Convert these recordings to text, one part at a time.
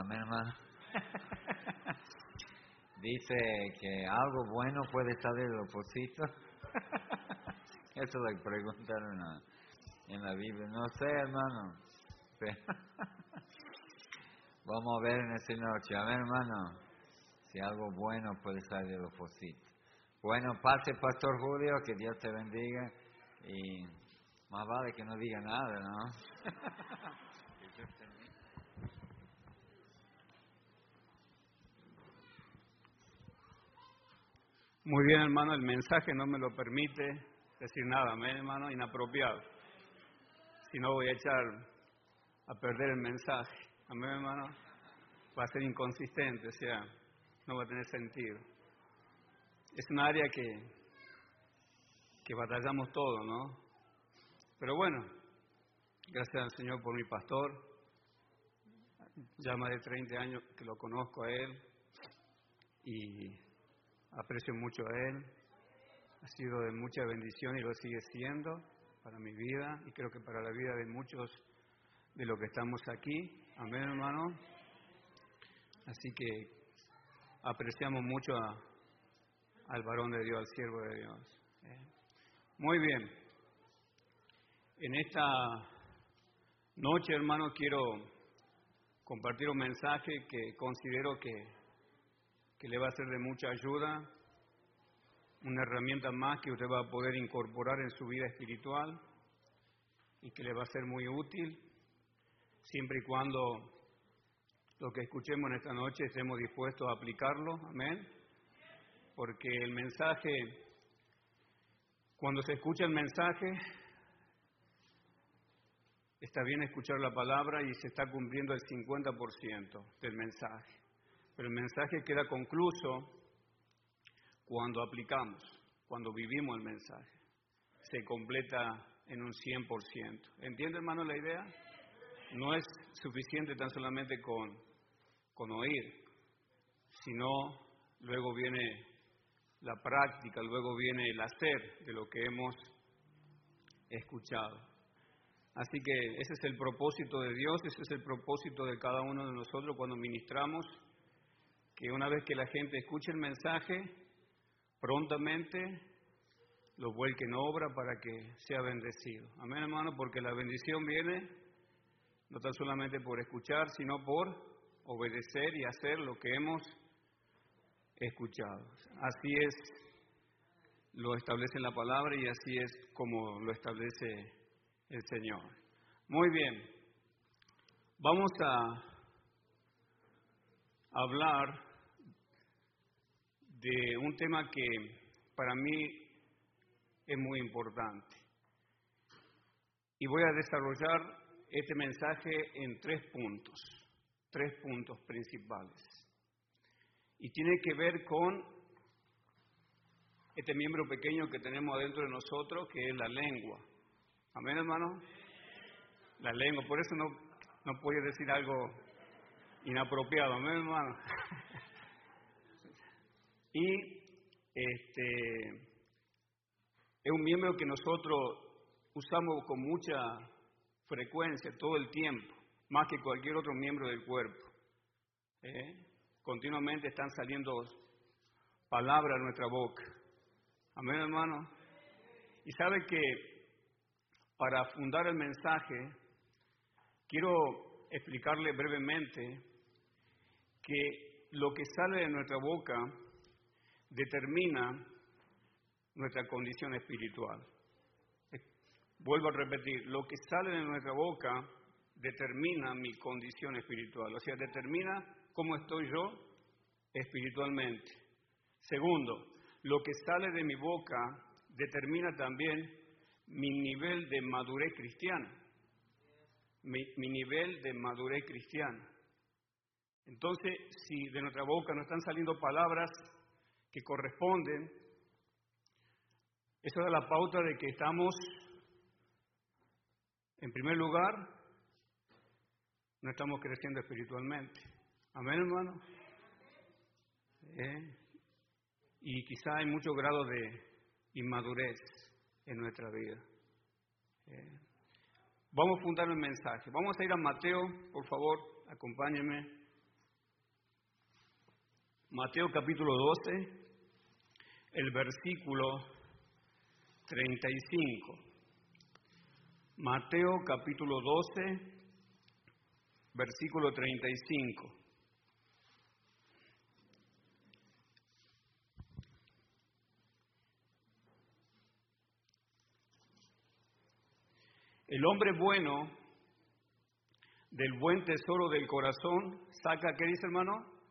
Amén, hermano. Dice que algo bueno puede salir de los pocitos. Eso lo preguntaron en la Biblia. No sé, hermano. Vamos a ver en esta noche. Amén, hermano. Si algo bueno puede salir de los pocitos. Bueno, pase, Pastor Julio, que Dios te bendiga. Y más vale que no diga nada, ¿no? Muy bien, hermano, el mensaje no me lo permite decir nada, amén, hermano, inapropiado. Si no, voy a echar a perder el mensaje, amén, hermano. Va a ser inconsistente, o sea, no va a tener sentido. Es un área que, que batallamos todo, ¿no? Pero bueno, gracias al Señor por mi pastor. Ya más de 30 años que lo conozco a él y aprecio mucho a Él, ha sido de mucha bendición y lo sigue siendo para mi vida y creo que para la vida de muchos de los que estamos aquí. Amén, hermano. Así que apreciamos mucho al varón de Dios, al siervo de Dios. ¿eh? Muy bien. En esta noche, hermano, quiero compartir un mensaje que considero que que le va a ser de mucha ayuda, una herramienta más que usted va a poder incorporar en su vida espiritual y que le va a ser muy útil, siempre y cuando lo que escuchemos en esta noche estemos dispuestos a aplicarlo, amén. Porque el mensaje, cuando se escucha el mensaje, está bien escuchar la palabra y se está cumpliendo el 50% del mensaje. Pero el mensaje queda concluso cuando aplicamos, cuando vivimos el mensaje. Se completa en un 100%. ¿Entiende, hermano, la idea? No es suficiente tan solamente con, con oír, sino luego viene la práctica, luego viene el hacer de lo que hemos escuchado. Así que ese es el propósito de Dios, ese es el propósito de cada uno de nosotros cuando ministramos que una vez que la gente escuche el mensaje, prontamente lo vuelque en obra para que sea bendecido. Amén, hermano, porque la bendición viene no tan solamente por escuchar, sino por obedecer y hacer lo que hemos escuchado. Así es, lo establece la palabra y así es como lo establece el Señor. Muy bien, vamos a hablar de un tema que para mí es muy importante. Y voy a desarrollar este mensaje en tres puntos, tres puntos principales. Y tiene que ver con este miembro pequeño que tenemos adentro de nosotros, que es la lengua. Amén, hermano. La lengua, por eso no, no puede decir algo inapropiado, amén, hermano. Y este, es un miembro que nosotros usamos con mucha frecuencia, todo el tiempo, más que cualquier otro miembro del cuerpo. ¿eh? Continuamente están saliendo palabras a nuestra boca. Amén, hermano. Y sabe que para fundar el mensaje, quiero explicarle brevemente que lo que sale de nuestra boca determina nuestra condición espiritual. Vuelvo a repetir, lo que sale de nuestra boca determina mi condición espiritual, o sea, determina cómo estoy yo espiritualmente. Segundo, lo que sale de mi boca determina también mi nivel de madurez cristiana, mi, nivel de madurez cristiana. Entonces, si de nuestra boca no están saliendo palabras que corresponden, eso da la pauta de que estamos, en primer lugar, no estamos creciendo espiritualmente. Amén, hermano. Y quizá hay mucho grado de inmadurez en nuestra vida. Vamos a fundar el mensaje. Vamos a ir a Mateo, por favor, acompáñenme. Mateo capítulo 12, el versículo 35. Mateo capítulo 12, versículo 35. El hombre bueno del buen tesoro del corazón saca, ¿qué dice hermano?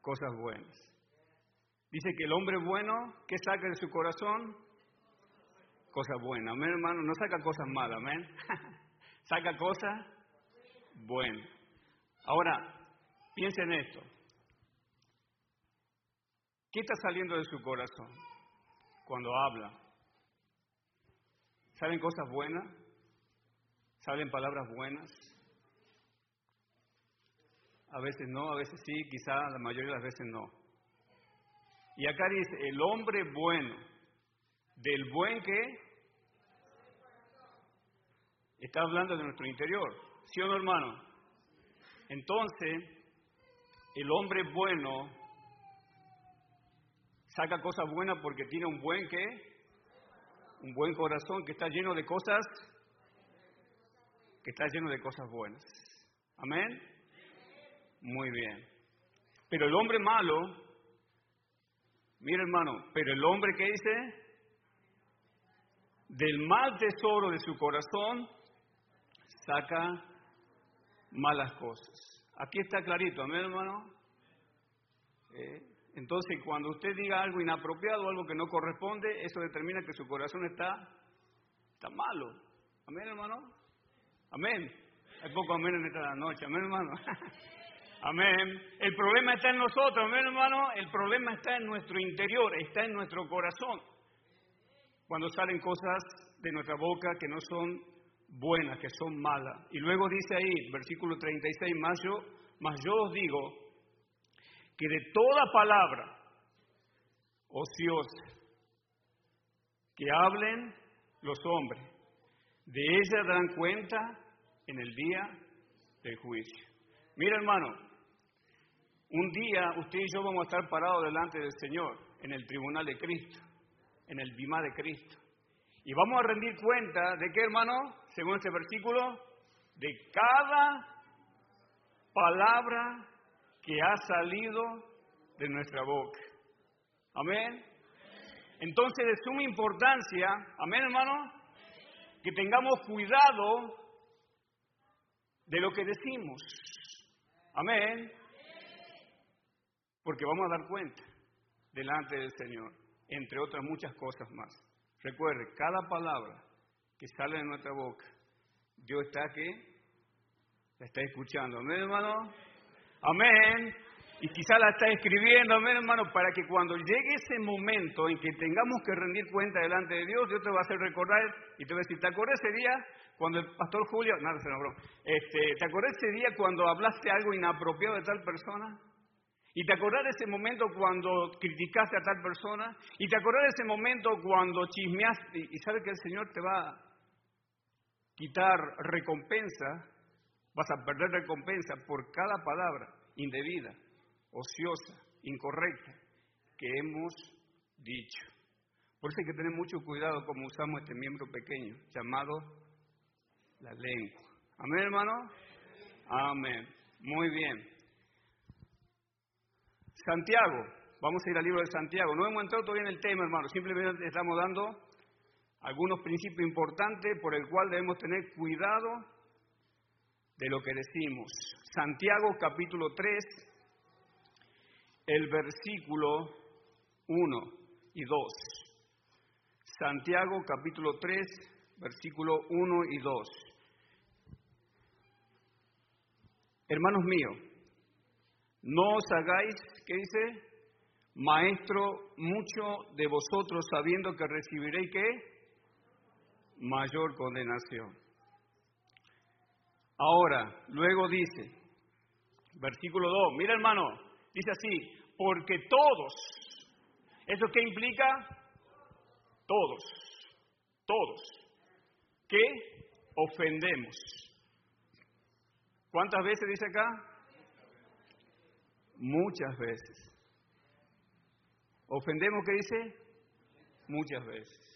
Cosas buenas. Dice que el hombre bueno, ¿qué saca de su corazón? Cosas buenas. Amén, hermano. No saca cosas malas, amén. saca cosas buenas. Ahora, piensen en esto. ¿Qué está saliendo de su corazón cuando habla? ¿Salen cosas buenas? ¿Salen palabras buenas? A veces no, a veces sí, quizá la mayoría de las veces no. Y acá dice, el hombre bueno, del buen que está hablando de nuestro interior, ¿sí o no hermano? Entonces, el hombre bueno saca cosas buenas porque tiene un buen que un buen corazón que está lleno de cosas, que está lleno de cosas buenas. Amén. Muy bien. Pero el hombre malo, mira hermano, pero el hombre que dice, del mal tesoro de su corazón, saca malas cosas. Aquí está clarito, amén hermano. Eh, entonces, cuando usted diga algo inapropiado, algo que no corresponde, eso determina que su corazón está, está malo. Amén, hermano. Amén. Hay poco amén en esta noche. Amén, hermano. Amén. El problema está en nosotros, amén, hermano. El problema está en nuestro interior, está en nuestro corazón. Cuando salen cosas de nuestra boca que no son buenas, que son malas. Y luego dice ahí, versículo 36, más yo, más yo os digo que de toda palabra ociosa que hablen los hombres, de ella darán cuenta en el día del juicio. Mira hermano, un día usted y yo vamos a estar parados delante del Señor, en el tribunal de Cristo, en el bimá de Cristo. Y vamos a rendir cuenta de qué hermano, según este versículo, de cada palabra que ha salido de nuestra boca. Amén. Entonces, de suma importancia, amén hermano, que tengamos cuidado de lo que decimos. Amén. Porque vamos a dar cuenta delante del Señor, entre otras muchas cosas más. Recuerde, cada palabra que sale de nuestra boca, Dios está aquí, la está escuchando. Amén, hermano. Amén. Y quizá la está escribiendo, amén, hermano, para que cuando llegue ese momento en que tengamos que rendir cuenta delante de Dios, Dios te va a hacer recordar y te va a decir, ¿te acuerdas ese día cuando el pastor Julio, nada, se nombró, este, ¿te acuerdas ese día cuando hablaste algo inapropiado de tal persona? ¿Y te acordás de ese momento cuando criticaste a tal persona? ¿Y te acordás de ese momento cuando chismeaste? Y sabes que el Señor te va a quitar recompensa Vas a perder recompensa por cada palabra indebida, ociosa, incorrecta que hemos dicho. Por eso hay que tener mucho cuidado como usamos este miembro pequeño llamado la lengua. Amén, hermano. Amén. Muy bien. Santiago. Vamos a ir al libro de Santiago. No hemos entrado todavía en el tema, hermano. Simplemente estamos dando algunos principios importantes por el cual debemos tener cuidado de lo que decimos. Santiago capítulo 3, el versículo 1 y 2. Santiago capítulo 3, versículo 1 y 2. Hermanos míos, no os hagáis, ¿qué dice? Maestro, mucho de vosotros sabiendo que recibiréis qué? Mayor condenación. Ahora, luego dice, versículo 2, mira hermano, dice así, porque todos, ¿eso qué implica? Todos, todos, que ofendemos. ¿Cuántas veces dice acá? Muchas veces. ¿Ofendemos qué dice? Muchas veces.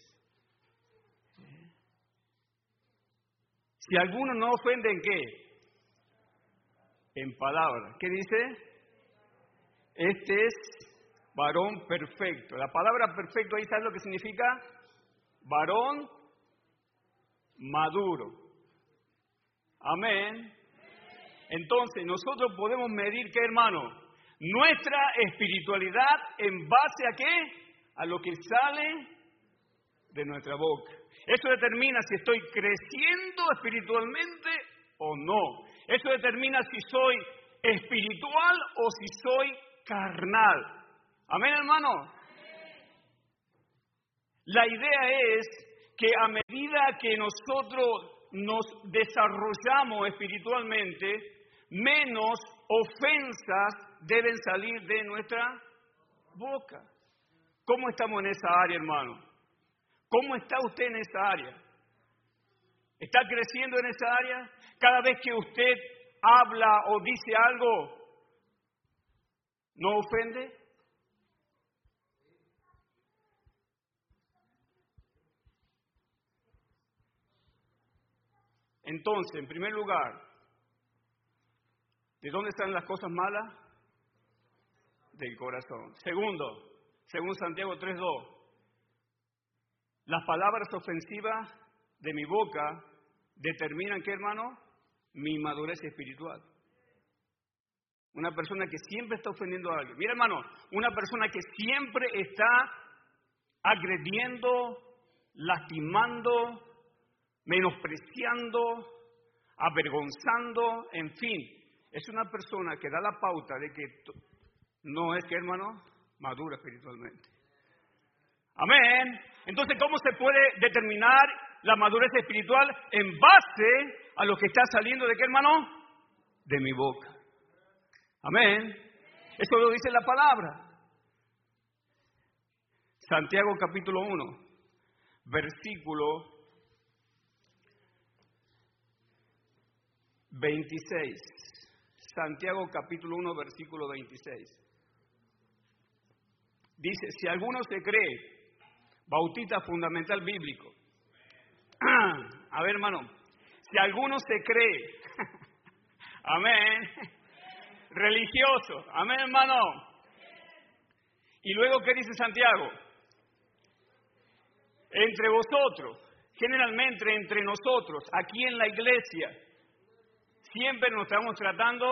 Si alguno no ofende en qué? En palabras. ¿Qué dice? Este es varón perfecto. La palabra perfecto ahí, ¿sabes lo que significa? Varón maduro. Amén. Entonces, nosotros podemos medir, ¿qué hermano? Nuestra espiritualidad en base a qué? A lo que sale de nuestra boca. Eso determina si estoy creciendo espiritualmente o no. Eso determina si soy espiritual o si soy carnal. Amén, hermano. La idea es que a medida que nosotros nos desarrollamos espiritualmente, menos ofensas deben salir de nuestra boca. ¿Cómo estamos en esa área, hermano? ¿Cómo está usted en esa área? ¿Está creciendo en esa área? Cada vez que usted habla o dice algo, ¿no ofende? Entonces, en primer lugar, ¿de dónde están las cosas malas? Del corazón. Segundo, según Santiago 3.2, las palabras ofensivas de mi boca determinan, ¿qué hermano? Mi madurez espiritual. Una persona que siempre está ofendiendo a alguien. Mira hermano, una persona que siempre está agrediendo, lastimando, menospreciando, avergonzando, en fin, es una persona que da la pauta de que no es que, hermano, madura espiritualmente. Amén. Entonces, ¿cómo se puede determinar la madurez espiritual? En base a lo que está saliendo de qué, hermano? De mi boca. Amén. Eso lo dice la palabra. Santiago capítulo 1, versículo 26. Santiago capítulo 1, versículo 26. Dice, si alguno se cree bautista fundamental bíblico, a ver hermano, si alguno se cree, amén, religioso, amén hermano, y luego ¿qué dice Santiago? Entre vosotros, generalmente entre nosotros, aquí en la iglesia, siempre nos estamos tratando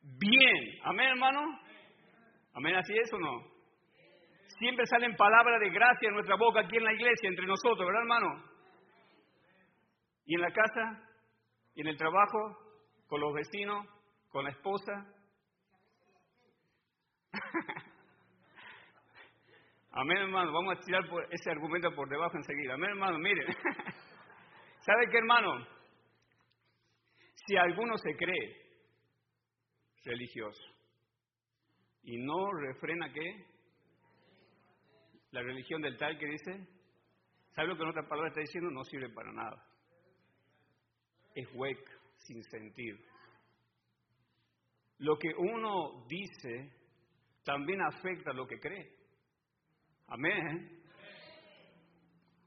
bien. Amén, hermano. Amén, así es o no. Siempre salen palabras de gracia en nuestra boca aquí en la iglesia, entre nosotros, ¿verdad, hermano? Y en la casa, y en el trabajo, con los vecinos, con la esposa. Amén, hermano. Vamos a tirar ese argumento por debajo enseguida. Amén, hermano. Miren. ¿Sabe qué, hermano? Si alguno se cree religioso y no refrena qué? La religión del tal que dice, ¿sabe lo que en otra palabra está diciendo? No sirve para nada. Es hueca, sin sentido. Lo que uno dice también afecta lo que cree. Amén.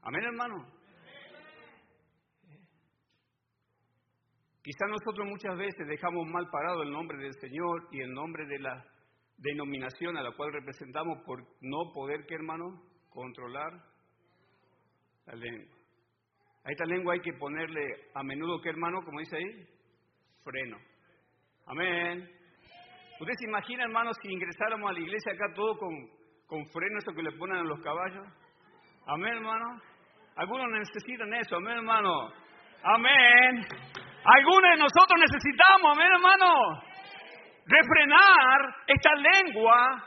Amén, hermano. Quizá nosotros muchas veces dejamos mal parado el nombre del Señor y el nombre de la denominación a la cual representamos por no poder, ¿qué hermano? Controlar la lengua. A esta lengua hay que ponerle a menudo, ¿qué hermano? Como dice ahí, freno. Amén. ¿Usted se imagina, hermano, si ingresáramos a la iglesia acá todo con, con freno, eso que le ponen a los caballos? Amén, hermano. Algunos necesitan eso, amén, hermano. Amén. Algunos de nosotros necesitamos, amén hermano, refrenar esta lengua,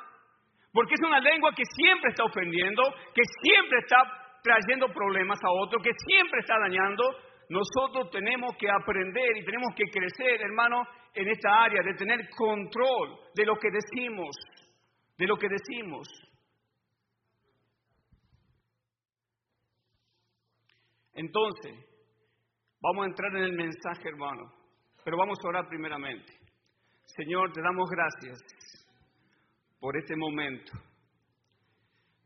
porque es una lengua que siempre está ofendiendo, que siempre está trayendo problemas a otros, que siempre está dañando. Nosotros tenemos que aprender y tenemos que crecer, hermano, en esta área de tener control de lo que decimos, de lo que decimos. Entonces, Vamos a entrar en el mensaje, hermano. Pero vamos a orar primeramente. Señor, te damos gracias por este momento.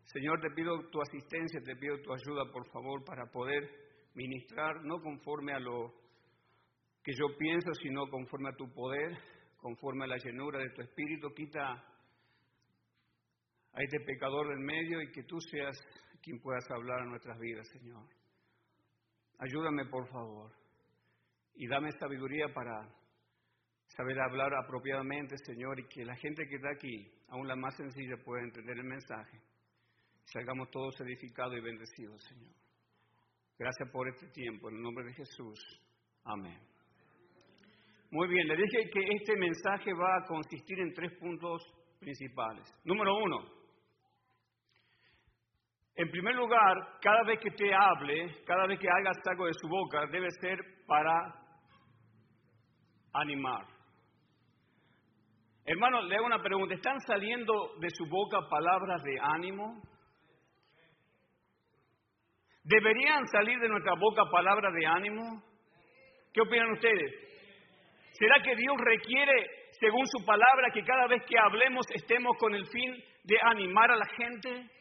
Señor, te pido tu asistencia, te pido tu ayuda, por favor, para poder ministrar, no conforme a lo que yo pienso, sino conforme a tu poder, conforme a la llenura de tu espíritu. Quita a este pecador del medio y que tú seas quien puedas hablar a nuestras vidas, Señor. Ayúdame, por favor, y dame sabiduría para saber hablar apropiadamente, Señor, y que la gente que está aquí, aún la más sencilla, pueda entender el mensaje. Salgamos todos edificados y bendecidos, Señor. Gracias por este tiempo, en el nombre de Jesús. Amén. Muy bien, le dije que este mensaje va a consistir en tres puntos principales. Número uno, en primer lugar, cada vez que te hable, cada vez que hagas algo de su boca, debe ser para animar. Hermano, le hago una pregunta. ¿Están saliendo de su boca palabras de ánimo? ¿Deberían salir de nuestra boca palabras de ánimo? ¿Qué opinan ustedes? ¿Será que Dios requiere, según su palabra, que cada vez que hablemos estemos con el fin de animar a la gente?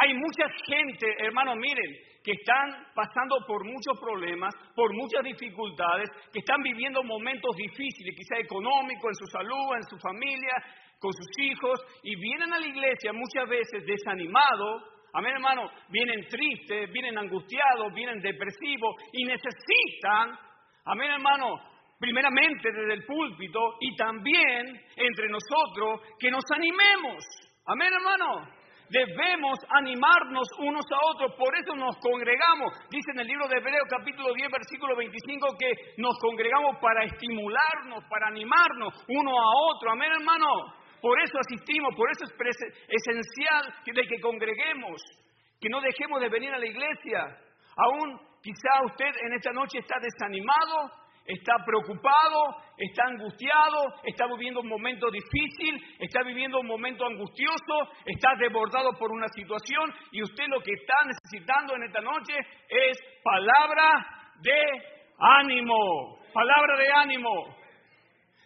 Hay mucha gente, hermano, miren, que están pasando por muchos problemas, por muchas dificultades, que están viviendo momentos difíciles, quizá económicos, en su salud, en su familia, con sus hijos, y vienen a la iglesia muchas veces desanimados, amén hermano, vienen tristes, vienen angustiados, vienen depresivos y necesitan, amén hermano, primeramente desde el púlpito y también entre nosotros que nos animemos, amén hermano. Debemos animarnos unos a otros, por eso nos congregamos. Dice en el libro de Hebreo capítulo 10 versículo 25 que nos congregamos para estimularnos, para animarnos uno a otro. Amén hermano. Por eso asistimos, por eso es esencial de que congreguemos, que no dejemos de venir a la iglesia. Aún quizá usted en esta noche está desanimado, está preocupado, está angustiado, está viviendo un momento difícil, está viviendo un momento angustioso, está desbordado por una situación y usted lo que está necesitando en esta noche es palabra de ánimo, palabra de ánimo.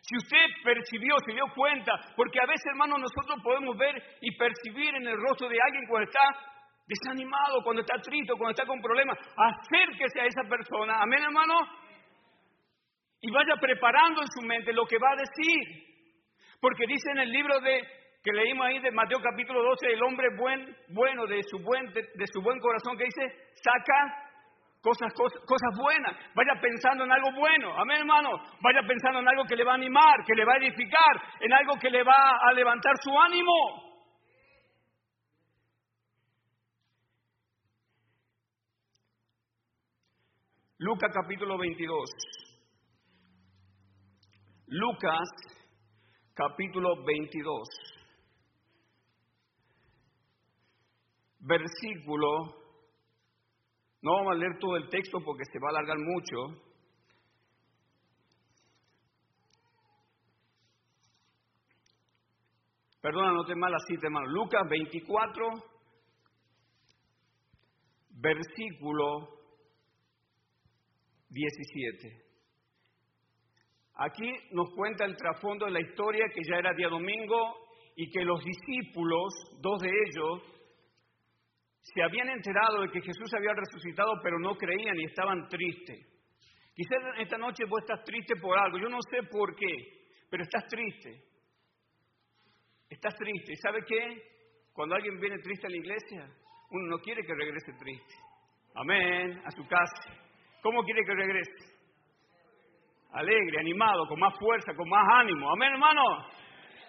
Si usted percibió, se dio cuenta, porque a veces, hermano, nosotros podemos ver y percibir en el rostro de alguien cuando está desanimado, cuando está triste, cuando está con problemas, acérquese a esa persona. Amén, hermano y vaya preparando en su mente lo que va a decir. Porque dice en el libro de que leímos ahí de Mateo capítulo 12, el hombre buen, bueno de su buen, de, su buen corazón que dice, saca cosas, cosas, cosas buenas. Vaya pensando en algo bueno. Amén, hermano. Vaya pensando en algo que le va a animar, que le va a edificar, en algo que le va a levantar su ánimo. Lucas capítulo 22. Lucas capítulo 22, versículo, no vamos a leer todo el texto porque se va a alargar mucho. Perdona, no te mal cita, hermano. Lucas 24, versículo 17. Aquí nos cuenta el trasfondo de la historia que ya era día domingo y que los discípulos, dos de ellos, se habían enterado de que Jesús había resucitado, pero no creían y estaban tristes. Quizás esta noche vos estás triste por algo, yo no sé por qué, pero estás triste. Estás triste. ¿Y sabe qué? Cuando alguien viene triste a la iglesia, uno no quiere que regrese triste. Amén, a su casa. ¿Cómo quiere que regrese? Alegre, animado, con más fuerza, con más ánimo. Amén, hermano.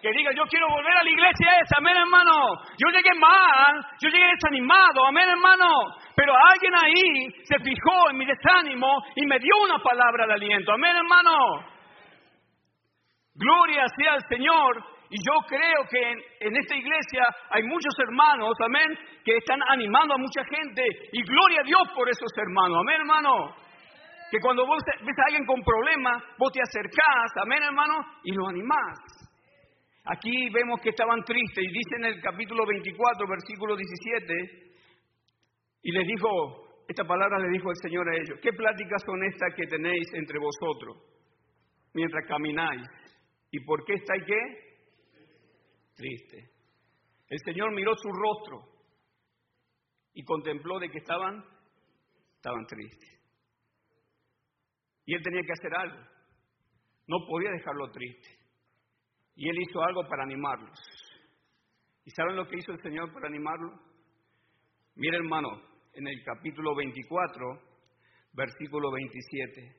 Que diga, yo quiero volver a la iglesia esa, amén, hermano. Yo llegué mal, yo llegué desanimado, amén, hermano. Pero alguien ahí se fijó en mi desánimo y me dio una palabra de aliento, amén, hermano. Gloria sea al Señor. Y yo creo que en, en, esta iglesia hay muchos hermanos, amén, que están animando a mucha gente. Y gloria a Dios por esos hermanos, amén, hermano que cuando vos ves a alguien con problemas, vos te acercás, amén hermano, y lo animás. Aquí vemos que estaban tristes y dice en el capítulo 24, versículo 17, y les dijo, esta palabra le dijo el Señor a ellos, ¿qué pláticas son estas que tenéis entre vosotros? mientras camináis. ¿Y por qué estáis qué? Triste. El Señor miró su rostro y contempló de que estaban, estaban tristes. Y él tenía que hacer algo. No podía dejarlo triste. Y él hizo algo para animarlos. ¿Y saben lo que hizo el Señor para animarlos? Mira hermano, en el capítulo 24, versículo 27.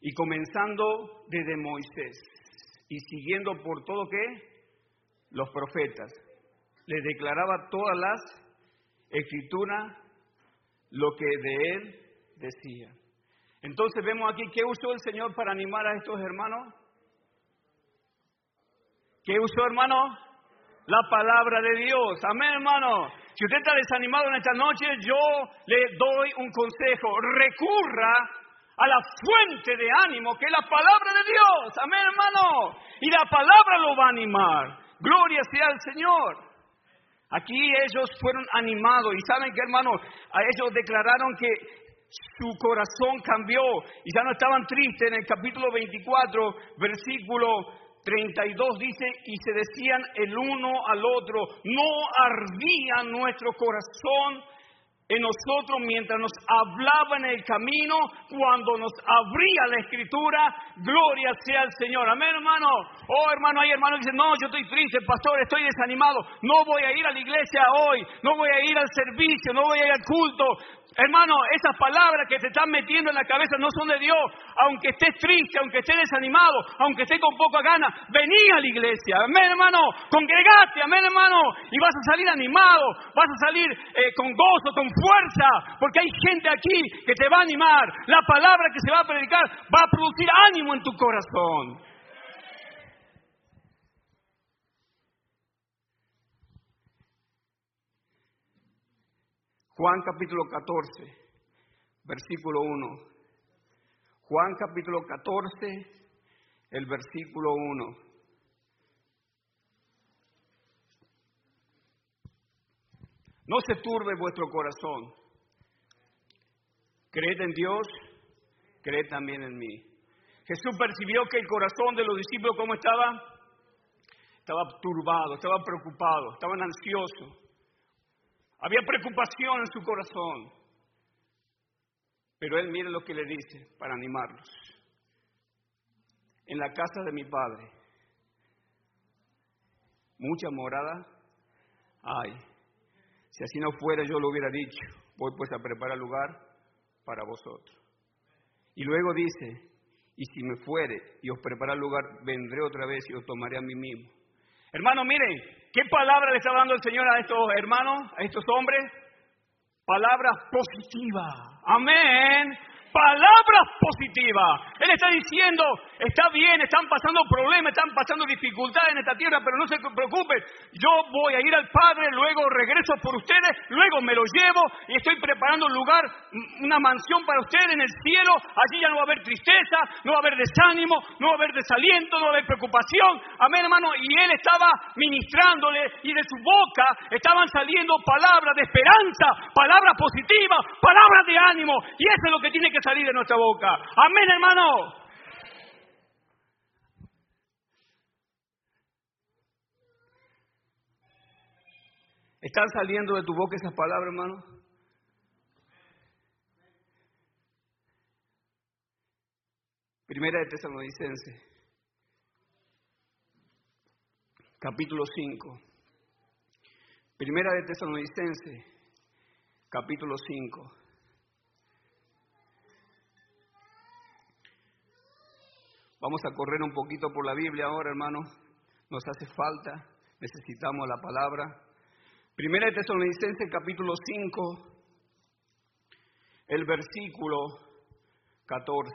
Y comenzando desde Moisés y siguiendo por todo qué? Los profetas. Le declaraba todas las escrituras lo que de él decía. Entonces vemos aquí qué usó el Señor para animar a estos hermanos. ¿Qué usó, hermano? La palabra de Dios. Amén, hermano. Si usted está desanimado en esta noche, yo le doy un consejo. Recurra a la fuente de ánimo que es la palabra de Dios. Amén, hermano. Y la palabra lo va a animar. Gloria sea al Señor. Aquí ellos fueron animados y saben que hermano, a ellos declararon que su corazón cambió y ya no estaban tristes. En el capítulo 24, versículo 32 dice, y se decían el uno al otro, no ardía nuestro corazón en nosotros mientras nos hablaba en el camino, cuando nos abría la escritura, gloria sea al Señor. Amén, hermano. Oh, hermano, hay hermanos que dicen, no, yo estoy triste, pastor, estoy desanimado, no voy a ir a la iglesia hoy, no voy a ir al servicio, no voy a ir al culto. Hermano, esas palabras que te están metiendo en la cabeza no son de Dios. Aunque estés triste, aunque estés desanimado, aunque estés con poca gana, vení a la iglesia. Amén, hermano. Congregate, amén, hermano. Y vas a salir animado, vas a salir eh, con gozo, con fuerza. Porque hay gente aquí que te va a animar. La palabra que se va a predicar va a producir ánimo en tu corazón. Juan capítulo 14, versículo 1. Juan capítulo 14, el versículo 1. No se turbe vuestro corazón. Creed en Dios, creed también en mí. Jesús percibió que el corazón de los discípulos, ¿cómo estaba? Estaba turbado, estaba preocupado, estaban ansiosos. Había preocupación en su corazón. Pero él mire lo que le dice para animarlos. En la casa de mi padre, mucha morada hay. Si así no fuera, yo lo hubiera dicho. Voy pues a preparar lugar para vosotros. Y luego dice, y si me fuere y os prepara lugar, vendré otra vez y os tomaré a mí mismo. Hermano, miren, ¿Qué palabra le está dando el Señor a estos hermanos, a estos hombres? Palabra positiva. Amén palabras positivas. Él está diciendo, está bien, están pasando problemas, están pasando dificultades en esta tierra, pero no se preocupen, yo voy a ir al Padre, luego regreso por ustedes, luego me lo llevo y estoy preparando un lugar, una mansión para ustedes en el cielo, allí ya no va a haber tristeza, no va a haber desánimo, no va a haber desaliento, no va a haber preocupación. Amén, hermano. Y él estaba ministrándole y de su boca estaban saliendo palabras de esperanza, palabras positivas, palabras de ánimo. Y eso es lo que tiene que salir de nuestra boca. Amén, hermano. ¿Están saliendo de tu boca esas palabras, hermano? Primera de Tesalonicense, capítulo 5. Primera de Tesalonicense, capítulo 5. Vamos a correr un poquito por la Biblia ahora, hermano. Nos hace falta, necesitamos la palabra. Primera de Tesalonicenses capítulo 5, el versículo 14.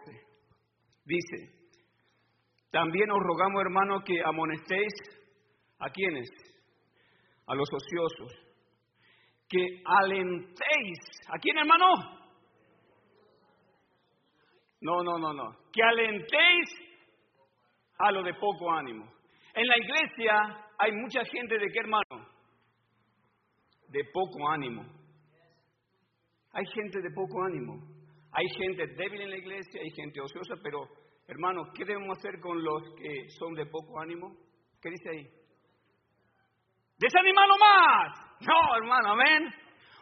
Dice, también os rogamos, hermano, que amonestéis a quienes, a los ociosos, que alentéis, ¿a quién, hermano? No, no, no, no, que alentéis a lo de poco ánimo. En la iglesia hay mucha gente de qué hermano? De poco ánimo. Hay gente de poco ánimo. Hay gente débil en la iglesia, hay gente ociosa, pero Hermanos, ¿qué debemos hacer con los que son de poco ánimo? ¿Qué dice ahí? Desanimalo más. No, hermano, amén.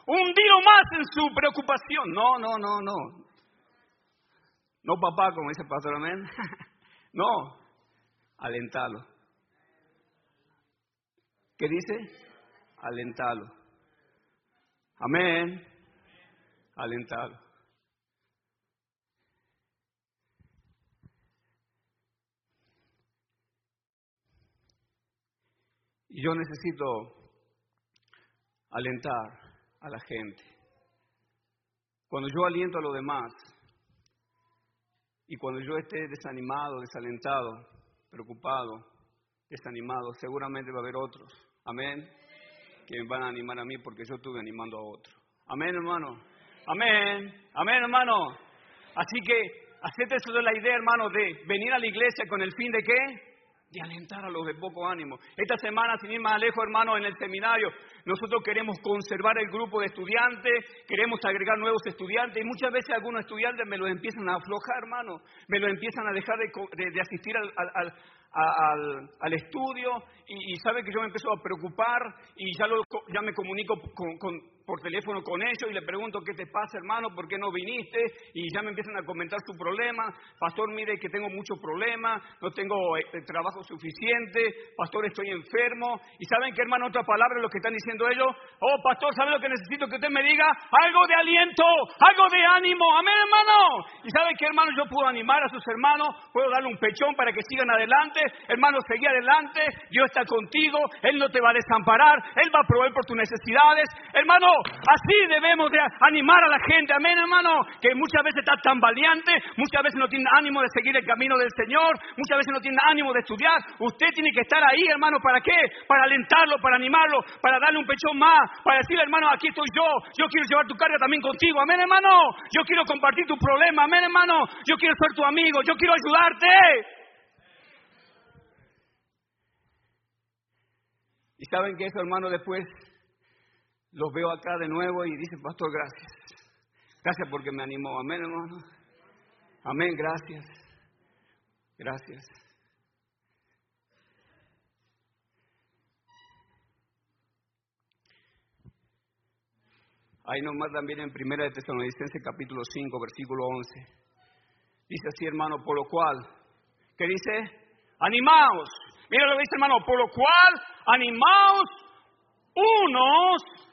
Hundirlo más en su preocupación. No, no, no, no. No papá, como dice el pastor, amén. no, alentalo. ¿Qué dice? Alentalo. Amén. Alentalo. Y yo necesito alentar a la gente. Cuando yo aliento a los demás y cuando yo esté desanimado, desalentado, preocupado, desanimado, seguramente va a haber otros. Amén. Que me van a animar a mí porque yo estuve animando a otros. Amén, hermano. Amén. Amén, hermano. Así que hacete eso de la idea, hermano, de venir a la iglesia con el fin de qué? de alentar a los de poco ánimo. Esta semana, sin ir más lejos, hermano, en el seminario, nosotros queremos conservar el grupo de estudiantes, queremos agregar nuevos estudiantes y muchas veces algunos estudiantes me lo empiezan a aflojar, hermano, me lo empiezan a dejar de, asistir al, estudio y, sabe que yo me empiezo a preocupar y ya, lo, ya me comunico con por teléfono con ellos y le pregunto qué te pasa, hermano, por qué no viniste y ya me empiezan a comentar su problema. Pastor, mire que tengo muchos problemas, no tengo eh, trabajo suficiente, pastor, estoy enfermo. Y saben que, hermano, otra palabra lo que están diciendo ellos, oh, pastor, ¿sabe lo que necesito que usted me diga? Algo de aliento, algo de ánimo, amén, hermano. Y saben que, hermano, yo puedo animar a sus hermanos, puedo darle un pechón para que sigan adelante, hermano, seguí adelante, Dios está contigo, Él no te va a desamparar, Él va a proveer por tus necesidades, hermano, Así debemos de animar a la gente, amén hermano, que muchas veces está tan valiente, muchas veces no tiene ánimo de seguir el camino del Señor, muchas veces no tiene ánimo de estudiar. Usted tiene que estar ahí, hermano, ¿para qué? Para alentarlo, para animarlo, para darle un pechón más, para decirle, hermano, aquí estoy yo, yo quiero llevar tu carga también contigo, amén hermano, yo quiero compartir tu problema, amén hermano, yo quiero ser tu amigo, yo quiero ayudarte. Y saben que eso, hermano, después los veo acá de nuevo y dice, pastor, gracias. Gracias porque me animó. Amén, hermano. Amén, gracias. Gracias. Ahí nomás también en Primera de Tesalonicenses capítulo 5, versículo 11. Dice así, hermano, por lo cual, ¿qué dice? Animaos. Mira lo que dice, hermano, por lo cual, animaos unos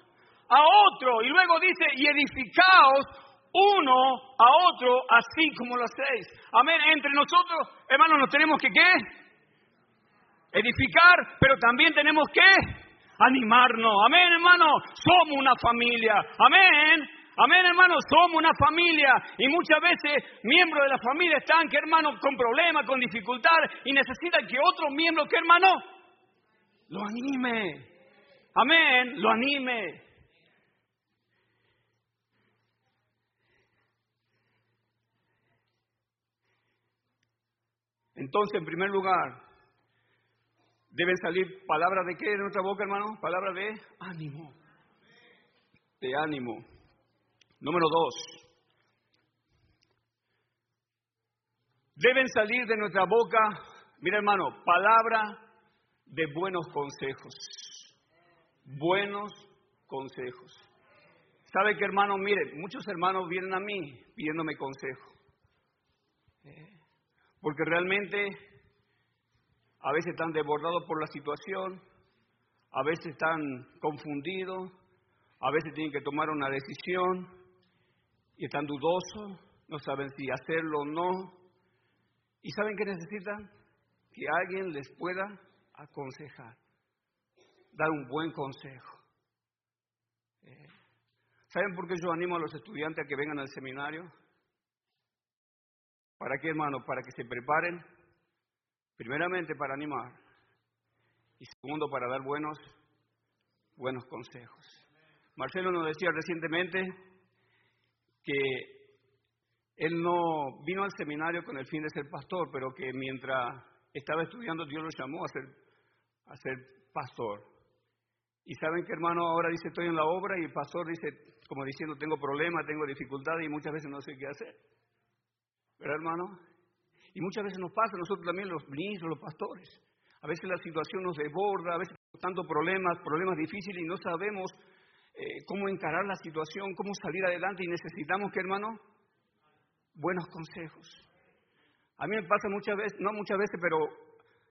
a otro. Y luego dice, y edificaos uno a otro, así como lo hacéis. Amén. Entre nosotros, hermanos, nos tenemos que qué? Edificar, pero también tenemos que animarnos. Amén, hermano. Somos una familia. Amén. Amén, hermano, somos una familia y muchas veces miembros de la familia están, que hermano, con problemas, con dificultades y necesitan que otro miembro, que hermano, lo anime. Amén, lo anime. Entonces, en primer lugar, deben salir palabras de qué de nuestra boca, hermano? Palabras de ánimo. De ánimo. Número dos. Deben salir de nuestra boca, mira hermano, palabra de buenos consejos. Buenos consejos. ¿Sabe qué hermano? Mire, muchos hermanos vienen a mí pidiéndome consejo. Eh, porque realmente a veces están desbordados por la situación, a veces están confundidos, a veces tienen que tomar una decisión y están dudosos, no saben si hacerlo o no. ¿Y saben qué necesitan? Que alguien les pueda aconsejar, dar un buen consejo. Eh, ¿Saben por qué yo animo a los estudiantes a que vengan al seminario? ¿Para qué, hermano? Para que se preparen, primeramente para animar y segundo para dar buenos, buenos consejos. Marcelo nos decía recientemente que él no vino al seminario con el fin de ser pastor, pero que mientras estaba estudiando Dios lo llamó a ser, a ser pastor. Y saben que hermano ahora dice estoy en la obra y el pastor dice como diciendo tengo problemas, tengo dificultades y muchas veces no sé qué hacer. ¿Verdad, hermano? Y muchas veces nos pasa, nosotros también los ministros, los pastores. A veces la situación nos desborda, a veces tantos problemas, problemas difíciles y no sabemos eh, cómo encarar la situación, cómo salir adelante y necesitamos que, hermano, buenos consejos. A mí me pasa muchas veces, no muchas veces, pero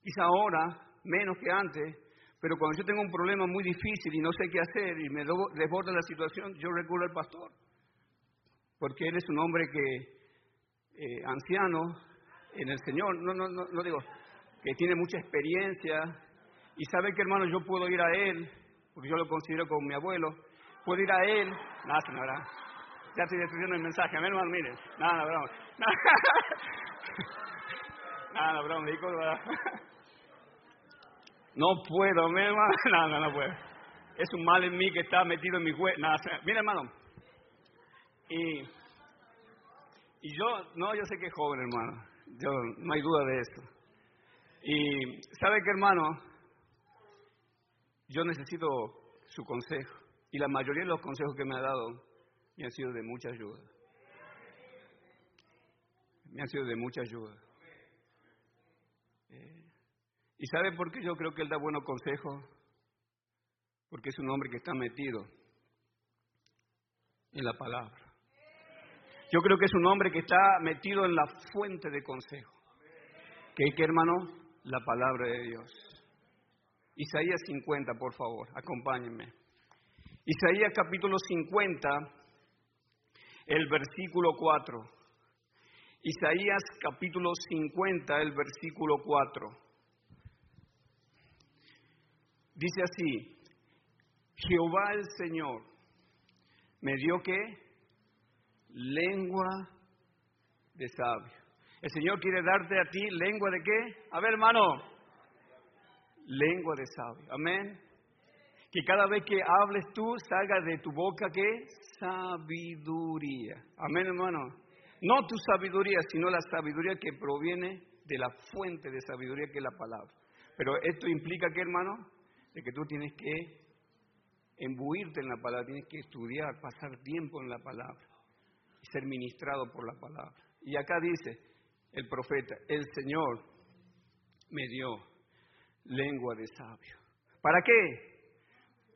quizá ahora, menos que antes, pero cuando yo tengo un problema muy difícil y no sé qué hacer y me desborda la situación, yo recurro al pastor. Porque él es un hombre que, eh, anciano en el Señor, no, no, no, no digo, que tiene mucha experiencia y sabe que hermano yo puedo ir a él, porque yo lo considero como mi abuelo, puedo ir a él, nada, señora, ya estoy destruyendo el mensaje, hermano, mire, nada, broma, nada, broma, broma, no puedo, hermano, nada, no, puedo, es un mal en mí que está metido en mi cuerpo, nada, mira hermano, y, y yo, no, yo sé que es joven hermano, yo, no hay duda de eso, y sabe que hermano, yo necesito su consejo. Y la mayoría de los consejos que me ha dado me han sido de mucha ayuda. Me han sido de mucha ayuda. Eh, ¿Y sabe por qué yo creo que él da buenos consejos? Porque es un hombre que está metido en la palabra. Yo creo que es un hombre que está metido en la fuente de consejo. ¿Qué, qué hermano? La palabra de Dios. Isaías 50, por favor, acompáñenme. Isaías capítulo 50, el versículo 4. Isaías capítulo 50, el versículo 4. Dice así, Jehová el Señor me dio qué? Lengua de sabio. El Señor quiere darte a ti lengua de qué? A ver, hermano, lengua de sabio. Amén. Que cada vez que hables tú salga de tu boca que sabiduría. Amén, hermano. No tu sabiduría, sino la sabiduría que proviene de la fuente de sabiduría que es la palabra. Pero esto implica que, hermano, de que tú tienes que embuirte en la palabra, tienes que estudiar, pasar tiempo en la palabra y ser ministrado por la palabra. Y acá dice el profeta, el Señor me dio lengua de sabio. ¿Para qué?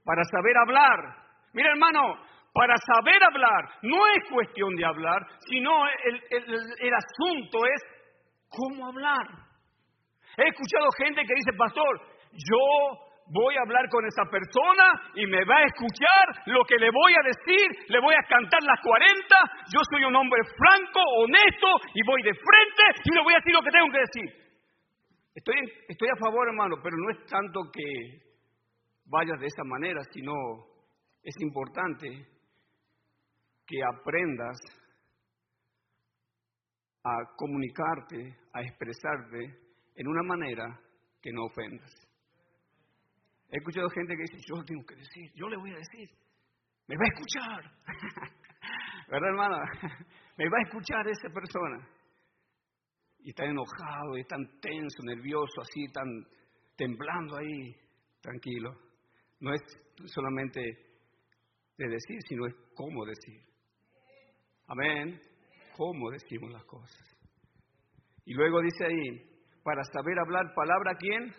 Para saber hablar. Mira hermano, para saber hablar no es cuestión de hablar, sino el, el, asunto es cómo hablar. He escuchado gente que dice, pastor, yo voy a hablar con esa persona y me va a escuchar lo que le voy a decir, le voy a cantar las 40, yo soy un hombre franco, honesto y voy de frente y le voy a decir lo que tengo que decir. Estoy, estoy a favor, hermano, pero no es tanto que vayas de esa manera, sino es importante que aprendas a comunicarte, a expresarte en una manera que no ofendas. He escuchado gente que dice, yo tengo que decir, yo le voy a decir, me va a escuchar. ¿Verdad, hermano? me va a escuchar esa persona y está enojado, y tan tenso, nervioso, así, tan temblando ahí, tranquilo. No es solamente de decir, sino es cómo decir. Amén. Cómo decimos las cosas. Y luego dice ahí, para saber hablar palabra quién?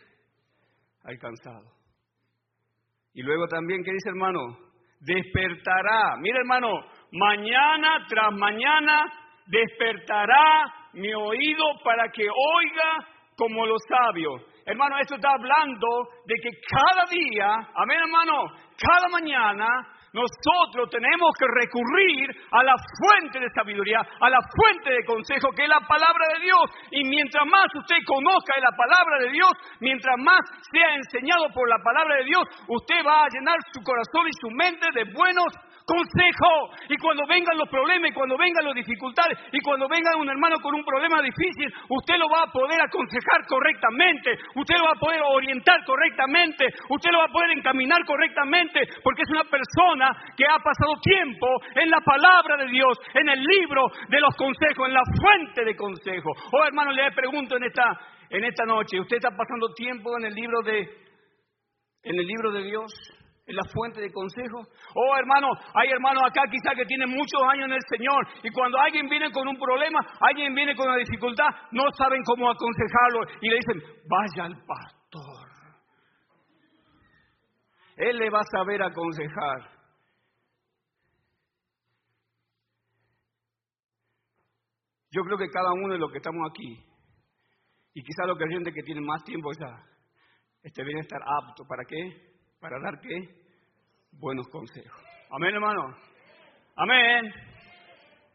Alcanzado. Y luego también, ¿qué dice hermano? Despertará. Mira hermano, mañana tras mañana despertará mi oído para que oiga como los sabios. Hermano, esto está hablando de que cada día, amén hermano, cada mañana nosotros tenemos que recurrir a la fuente de sabiduría, a la fuente de consejo, que es la palabra de Dios. Y mientras más usted conozca la palabra de Dios, mientras más sea enseñado por la palabra de Dios, usted va a llenar su corazón y su mente de buenos consejo. Y cuando vengan los problemas, y cuando vengan las dificultades, y cuando venga un hermano con un problema difícil, usted lo va a poder aconsejar correctamente, usted lo va a poder orientar correctamente, usted lo va a poder encaminar correctamente, porque es una persona que ha pasado tiempo en la palabra de Dios, en el libro de los consejos, en la fuente de consejos. Oh hermano, le pregunto en esta, en esta noche, ¿usted está pasando tiempo en el libro de, en el libro de Dios? Es la fuente de consejo. Oh, hermano, hay hermanos acá quizá que tienen muchos años en el Señor y cuando alguien viene con un problema, alguien viene con una dificultad, no saben cómo aconsejarlo y le dicen, vaya al pastor. Él le va a saber aconsejar. Yo creo que cada uno de los que estamos aquí, y quizá los creyentes que tienen más tiempo ya, este, deben estar aptos. ¿Para qué? Para dar qué? Buenos consejos. Amén, hermano. Amén.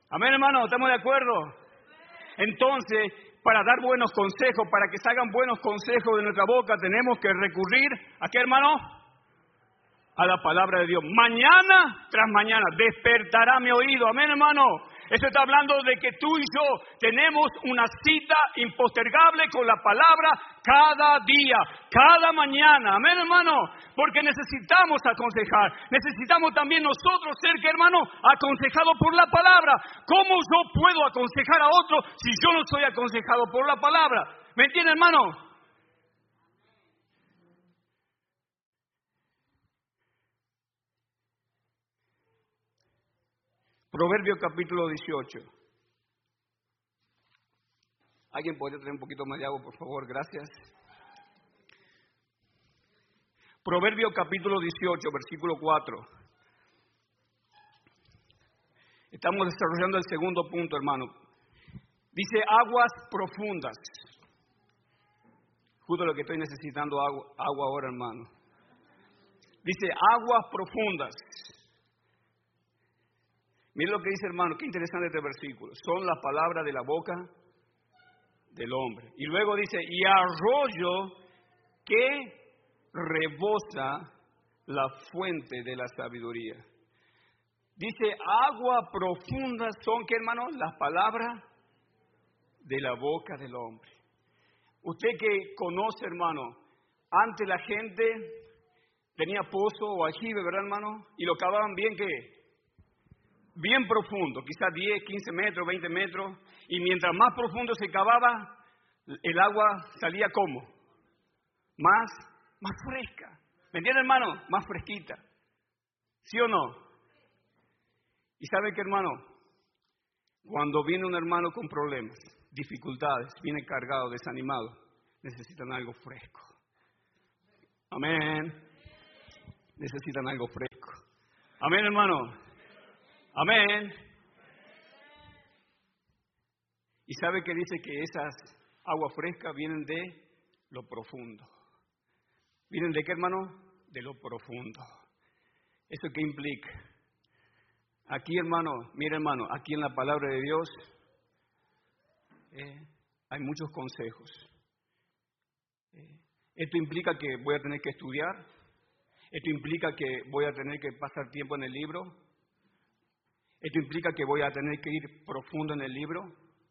Amén, hermano. ¿Estamos de acuerdo? Entonces, para dar buenos consejos, para que salgan buenos consejos de nuestra boca, tenemos que recurrir a qué, hermano? A la palabra de Dios. Mañana tras mañana despertará mi oído. Amén, hermano. Eso está hablando de que tú y yo tenemos una cita impostergable con la palabra cada día, cada mañana. Amén, hermano. Porque necesitamos aconsejar. Necesitamos también nosotros ser, que hermano, aconsejado por la palabra. ¿Cómo yo puedo aconsejar a otro si yo no soy aconsejado por la palabra? ¿Me entiende, hermano? Proverbio capítulo 18. ¿Alguien podría traer un poquito más de agua, por favor? Gracias. Proverbio capítulo 18, versículo 4. Estamos desarrollando el segundo punto, hermano. Dice aguas profundas. Justo lo que estoy necesitando agua, agua ahora, hermano. Dice aguas profundas Mira lo que dice hermano, qué interesante este versículo. Son las palabras de la boca del hombre. Y luego dice, y arroyo que rebosa la fuente de la sabiduría. Dice, agua profunda son, ¿qué hermano? Las palabras de la boca del hombre. Usted que conoce, hermano, antes la gente tenía pozo o aljibe, ¿verdad, hermano? Y lo cavaban bien, ¿qué? Bien profundo, quizás 10, 15 metros, 20 metros, y mientras más profundo se cavaba, el agua salía como? Más, más fresca. ¿Me entiende, hermano? Más fresquita. ¿Sí o no? Y sabe que, hermano, cuando viene un hermano con problemas, dificultades, viene cargado, desanimado, necesitan algo fresco. Amén. Necesitan algo fresco. Amén, hermano. Amén. Y sabe que dice que esas aguas frescas vienen de lo profundo. ¿Vienen de qué, hermano? De lo profundo. ¿Eso qué implica? Aquí, hermano, mire, hermano, aquí en la palabra de Dios eh, hay muchos consejos. Eh, esto implica que voy a tener que estudiar. Esto implica que voy a tener que pasar tiempo en el libro. Esto implica que voy a tener que ir profundo en el libro.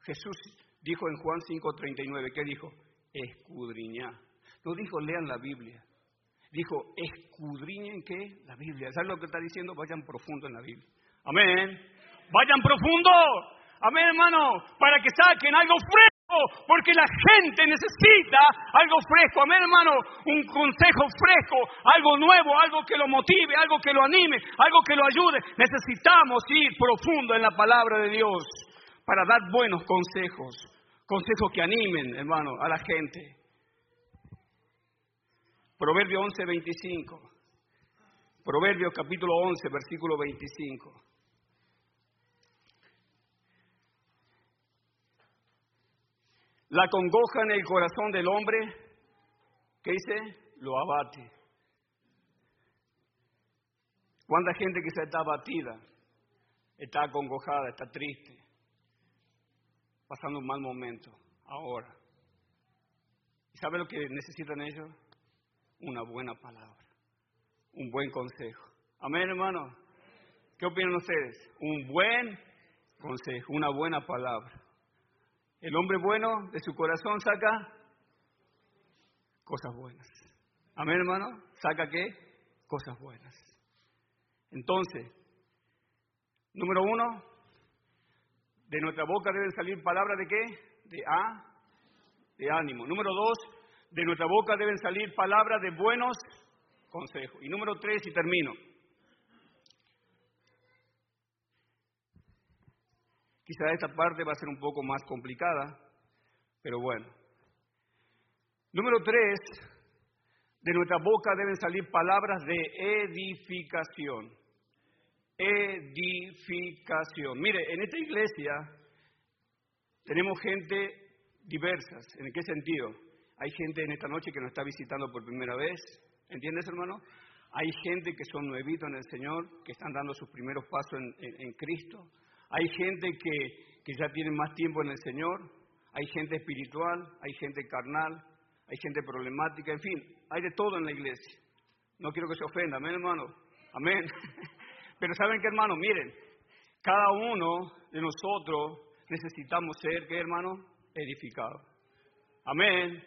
Jesús dijo en Juan 5:39, ¿qué dijo? Escudriñar. No dijo lean la Biblia. Dijo, escudriñen qué? La Biblia. ¿Sabes lo que está diciendo? Vayan profundo en la Biblia. Amén. Vayan profundo. Amén, hermano. Para que saquen algo porque la gente necesita algo fresco, amén hermano, un consejo fresco, algo nuevo, algo que lo motive, algo que lo anime, algo que lo ayude. Necesitamos ir profundo en la palabra de Dios para dar buenos consejos, consejos que animen, hermano, a la gente. Proverbio 11, 25. Proverbio capítulo 11, versículo 25. La congoja en el corazón del hombre, ¿qué dice? Lo abate. ¿Cuánta gente que se está abatida, está acongojada, está triste, pasando un mal momento ahora? ¿Y sabe lo que necesitan ellos? Una buena palabra, un buen consejo. Amén, hermano. ¿Qué opinan ustedes? Un buen consejo, una buena palabra. El hombre bueno de su corazón saca cosas buenas. Amén, hermano. ¿Saca qué? Cosas buenas. Entonces, número uno, de nuestra boca deben salir palabras de qué? De A, de ánimo. Número dos, de nuestra boca deben salir palabras de buenos consejo. Y número tres, y termino. Quizá esta parte va a ser un poco más complicada, pero bueno. Número tres, de nuestra boca deben salir palabras de edificación. Edificación. Mire, en esta iglesia tenemos gente diversas. ¿En qué sentido? Hay gente en esta noche que nos está visitando por primera vez. ¿Entiendes, hermano? Hay gente que son nuevitos en el Señor, que están dando sus primeros pasos en, Cristo. Hay gente que, que ya tiene más tiempo en el Señor. Hay gente espiritual, hay gente carnal, hay gente problemática, en fin, hay de todo en la iglesia. No quiero que se ofenda, amén hermano, amén. Pero saben que hermano, miren, cada uno de nosotros necesitamos ser, ¿qué hermano? Edificados. Amén.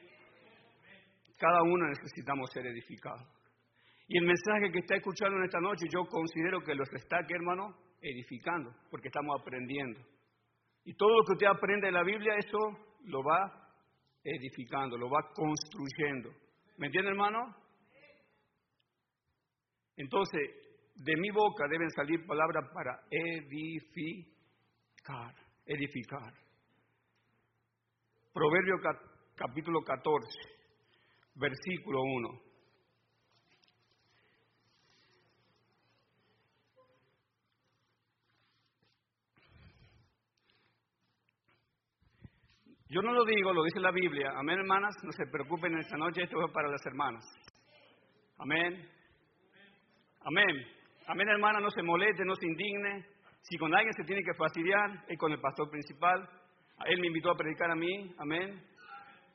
Cada uno necesitamos ser edificados. Y el mensaje que está escuchando en esta noche, yo considero que los está, ¿qué hermano? Edificando, porque estamos aprendiendo. Y todo lo que usted aprende en la Biblia, eso lo va edificando, lo va construyendo. ¿Me entiende, hermano? Entonces, de mi boca deben salir palabras para edificar, edificar. Proverbio capítulo 14, versículo 1. Yo no lo digo, lo dice la Biblia. Amén, hermanas. No se preocupen esta noche, esto es para las hermanas. Amén. Amén. Amén, hermana, no se moleste, no se indigne. Si con alguien se tiene que fastidiar, es con el pastor principal. Él me invitó a predicar a mí. Amén.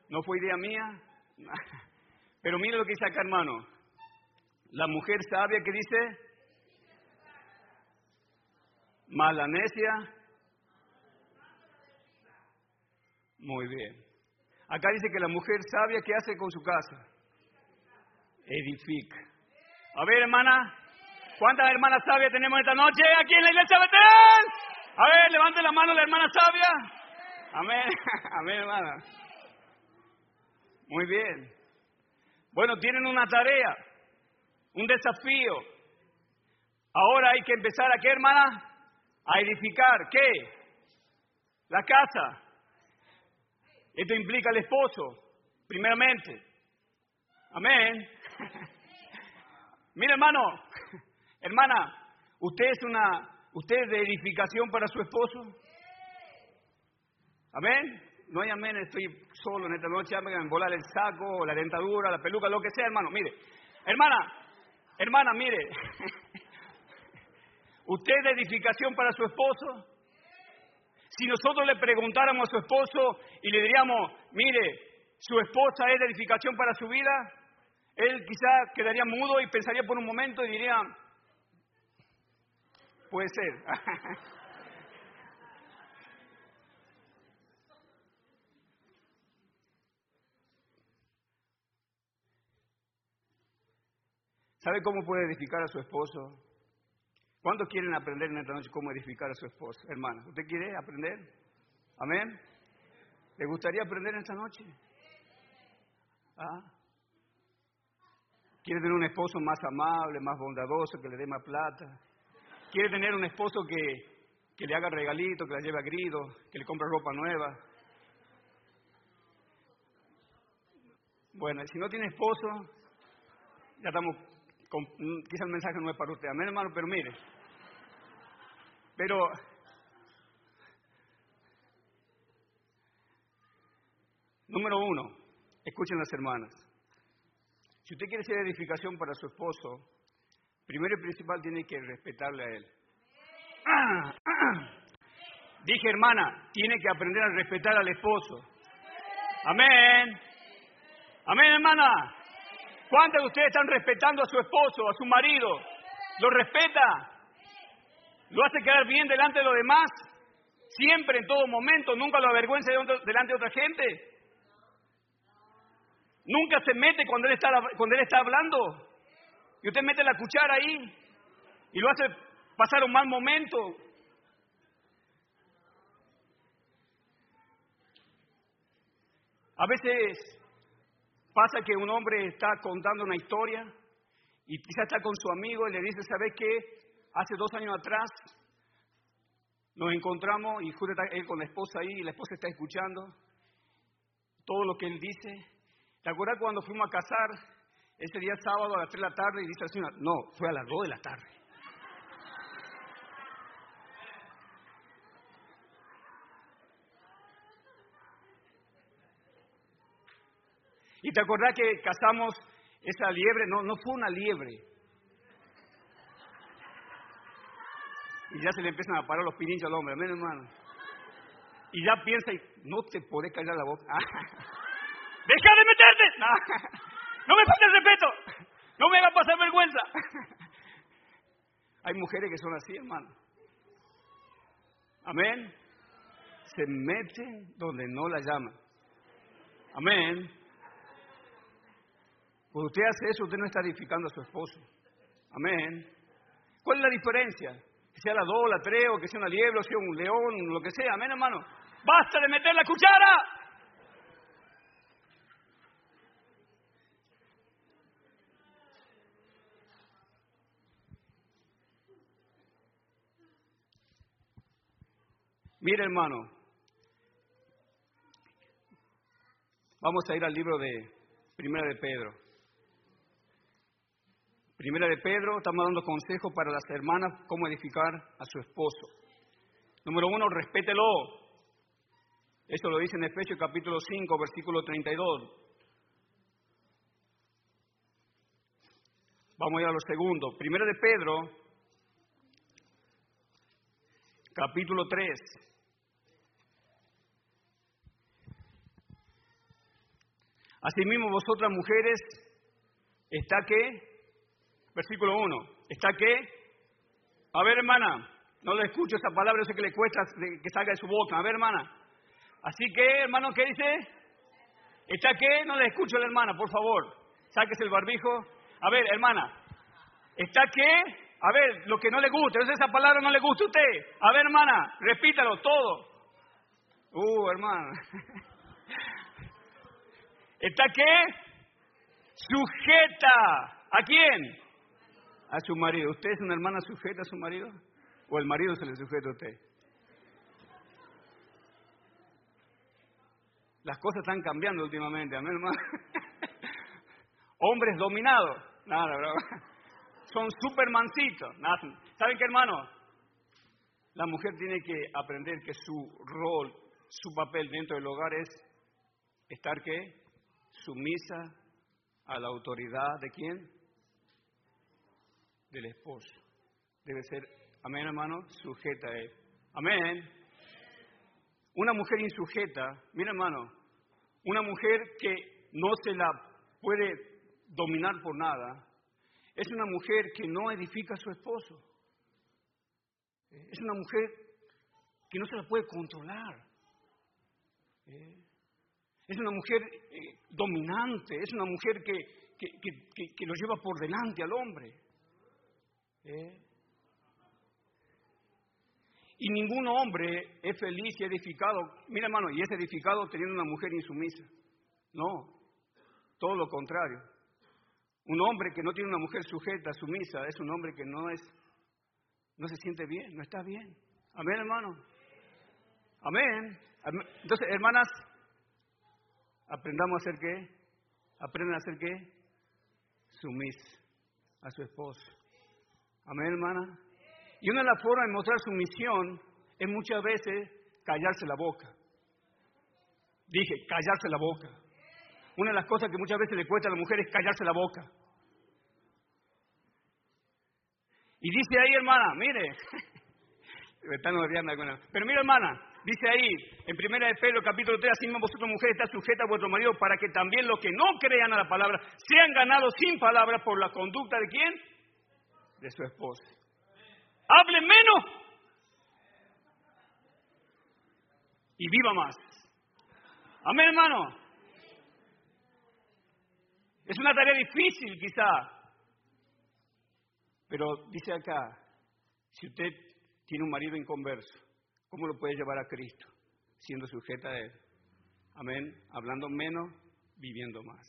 No fue idea mía. Pero mire lo que dice acá, hermano. La mujer sabia que dice, mala necia Muy bien. Acá dice que la mujer sabia, ¿qué hace con su casa? Edifica. A ver, hermana, ¿cuántas hermanas sabias tenemos esta noche aquí en la iglesia Betel? A ver, levante la mano la hermana sabia. Amén, amén, hermana. Muy bien. Bueno, tienen una tarea, un desafío. Ahora hay que empezar a qué, hermana? A edificar, ¿qué? La casa. Esto implica al esposo, primeramente. Amén. Mira, hermano, hermana, ¿usted es una, usted es de edificación para su esposo? Amén. No hay amén, estoy solo en esta noche, me volar el saco, la dentadura, la peluca, lo que sea, hermano. Mire, hermana, hermana, mire, ¿usted es de edificación para su esposo? Si nosotros le preguntáramos a su esposo y le diríamos, mire, su esposa es edificación para su vida, él quizá quedaría mudo y pensaría por un momento y diría, puede ser. ¿Sabe cómo puede edificar a su esposo? ¿Cuántos quieren aprender en esta noche cómo edificar a su esposa, hermana? ¿Usted quiere aprender? Amén. ¿Le gustaría aprender en esta noche? ¿Ah? ¿Quiere tener un esposo más amable, más bondadoso, que le dé más plata? ¿Quiere tener un esposo que, que le haga regalito, que la lleve a grido, que le compre ropa nueva? Bueno, si no tiene esposo, ya estamos, con, quizá el mensaje no es para usted, amén hermano, pero mire, pero número uno, escuchen las hermanas. Si usted quiere ser edificación para su esposo, primero y principal tiene que respetarle a él. Dije, hermana, tiene que aprender a respetar al esposo. Amén. Amén, hermana. ¿Cuántos de ustedes están respetando a su esposo, a su marido? ¿Lo respeta? Lo hace quedar bien delante de los demás, siempre, en todo momento, nunca lo avergüenza delante de otra gente. Nunca se mete cuando él, está, cuando él está hablando. Y usted mete la cuchara ahí y lo hace pasar un mal momento. A veces pasa que un hombre está contando una historia Y quizá está con su amigo y le dice, ¿sabes qué? Hace dos años atrás nos encontramos y Julio está él con la esposa ahí y la esposa está escuchando todo lo que él dice. ¿Te acuerdas cuando fuimos a casar ese día sábado a las 3 de la tarde y dice la señora, no, fue a las 2 de la tarde? ¿Y te acordás que cazamos esa liebre? No, no fue una liebre. Y ya se le empiezan a parar los pininchos al hombre, amén hermano. Y ya piensa, y no te podés callar la boca. ¡Deja de meterte! No, me faltes respeto. No me hagas pasar vergüenza. Hay mujeres que son así, hermano. Amén. Se meten donde no la llaman. Amén. Cuando usted hace eso, usted no está edificando a su esposo. Amén. ¿Cuál es la diferencia? Que sea la dos, la tres, o que sea una liebre, o sea un león, lo que sea. Amén, hermano. ¡Basta de meter la cuchara! Mire, hermano, vamos a ir al libro de Primera de Pedro. Primera de Pedro, estamos dando consejos para las hermanas cómo edificar a su esposo. Número uno, respételo. Eso lo dice en Efesios capítulo 5, versículo 32. Vamos a a lo segundo. Primera de Pedro, capítulo 3. Asimismo, vosotras mujeres, ¿está qué? Versículo 1. ¿Está qué? A ver, hermana, no le escucho esa palabra, yo sé que le cuesta que salga de su boca. A ver, hermana. Así que, hermano, ¿qué dice? ¿Está qué? No le escucho a la hermana, por favor. Sáquese el barbijo. A ver, hermana. ¿Está qué? A ver, lo que no le gusta. Entonces esa palabra no le gusta a usted. A ver, hermana, repítalo todo. Uh, hermana. ¿Está qué? Sujeta. ¿A quién? A su marido. ¿Usted es una hermana sujeta a su marido? ¿O el marido se le sujeta a usted? Las cosas están cambiando últimamente, amén, hermano. Hombres dominados. Nada, bro. Son supermancitos. ¿Saben qué, hermano? La mujer tiene que aprender que su rol, su papel dentro del hogar es estar qué? Sumisa a la autoridad de quién? Del esposo. Debe ser, amén hermano, sujeta a él. Amén. Una mujer insujeta, mira hermano, una mujer que no se la puede dominar por nada, es una mujer que no edifica a su esposo. Es una mujer que no se la puede controlar. Es una mujer eh, dominante, es una mujer que, que, lo lleva por delante al hombre. ¿Eh? Y ningún hombre es feliz y edificado, mira hermano, y es edificado teniendo una mujer insumisa. No, todo lo contrario. Un hombre que no tiene una mujer sujeta, sumisa, es un hombre que no es, no se siente bien, no está bien. Amén, hermano. Amén. Entonces, hermanas, aprendamos a hacer qué? Aprendan a hacer qué? Sumis a su esposo. Amén, hermana. Y una de las formas de mostrar su misión es muchas veces callarse la boca. Dije, callarse la boca. Una de las cosas que muchas veces le cuesta a la mujer es callarse la boca. Y dice ahí, hermana, mire, pero mire, hermana, dice ahí, en primera de Pedro, capítulo 3, así mismo vosotros mujeres está sujeta a vuestro marido para que también los que no crean a la palabra sean ganados sin palabras por la conducta de quién? De su esposa. Hable menos y viva más. Amén, hermano. Es una tarea difícil quizá, pero dice acá, si usted tiene un marido inconverso, ¿cómo lo puede llevar a Cristo? Siendo sujeta a Él. Amén. Hablando menos, viviendo más.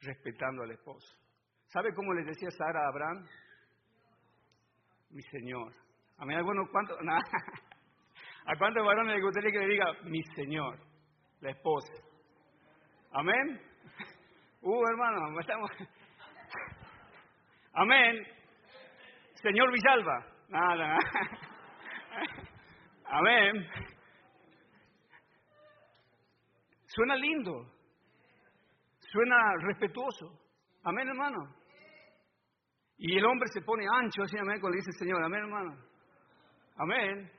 Respetando al esposo. ¿Sabe cómo le decía Sara a Abraham? Mi Señor. A mí algunos, ¿cuántos? ¿A cuántos varones le gustaría que le diga mi Señor? La esposa. Amén. Uh, hermano, estamos... Amén. Señor Villalba. Nada. Amén. Suena lindo. Suena respetuoso. Amén, hermano. Y el hombre se pone ancho así, amén, cuando dice Señor. Amén, hermano. Amén.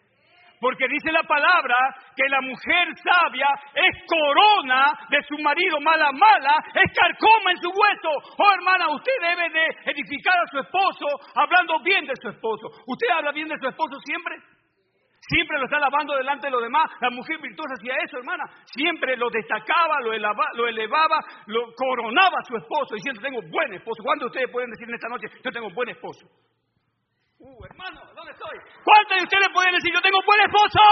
Porque dice la palabra que la mujer sabia es corona de su marido, mala, mala, es carcoma en su hueso. Oh hermana, usted debe de edificar a su esposo hablando bien de su esposo. ¿Usted habla bien de su esposo siempre? Siempre lo está lavando delante de los demás. La mujer virtuosa hacía eso, hermana. Siempre lo destacaba, lo elevaba, lo, elevaba, lo coronaba a su esposo, diciendo, tengo buen esposo. ¿Cuántos de ustedes pueden decir en esta noche, yo tengo buen esposo? Uh, hermano, ¿dónde estoy? ¿Cuántos de ustedes pueden decir, yo tengo buen esposo?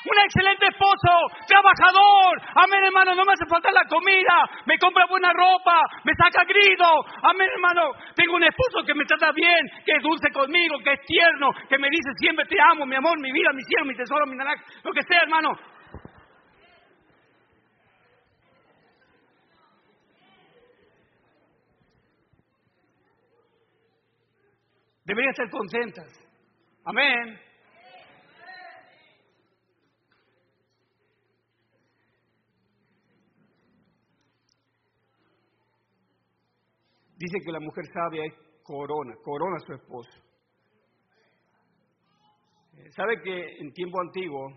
Un excelente esposo, trabajador. Amén, hermano, no me hace falta la comida. Me compra buena ropa, me saca grito. Amén, hermano. Tengo un esposo que me trata bien, que es dulce conmigo, que es tierno, que me dice siempre te amo, mi amor, mi vida, mi cielo, mi tesoro, mi naranja, lo que sea, hermano. Deberían estar contentas. Amén. Dice que la mujer sabia es corona, corona a su esposo. Eh, ¿Sabe que en tiempo antiguo,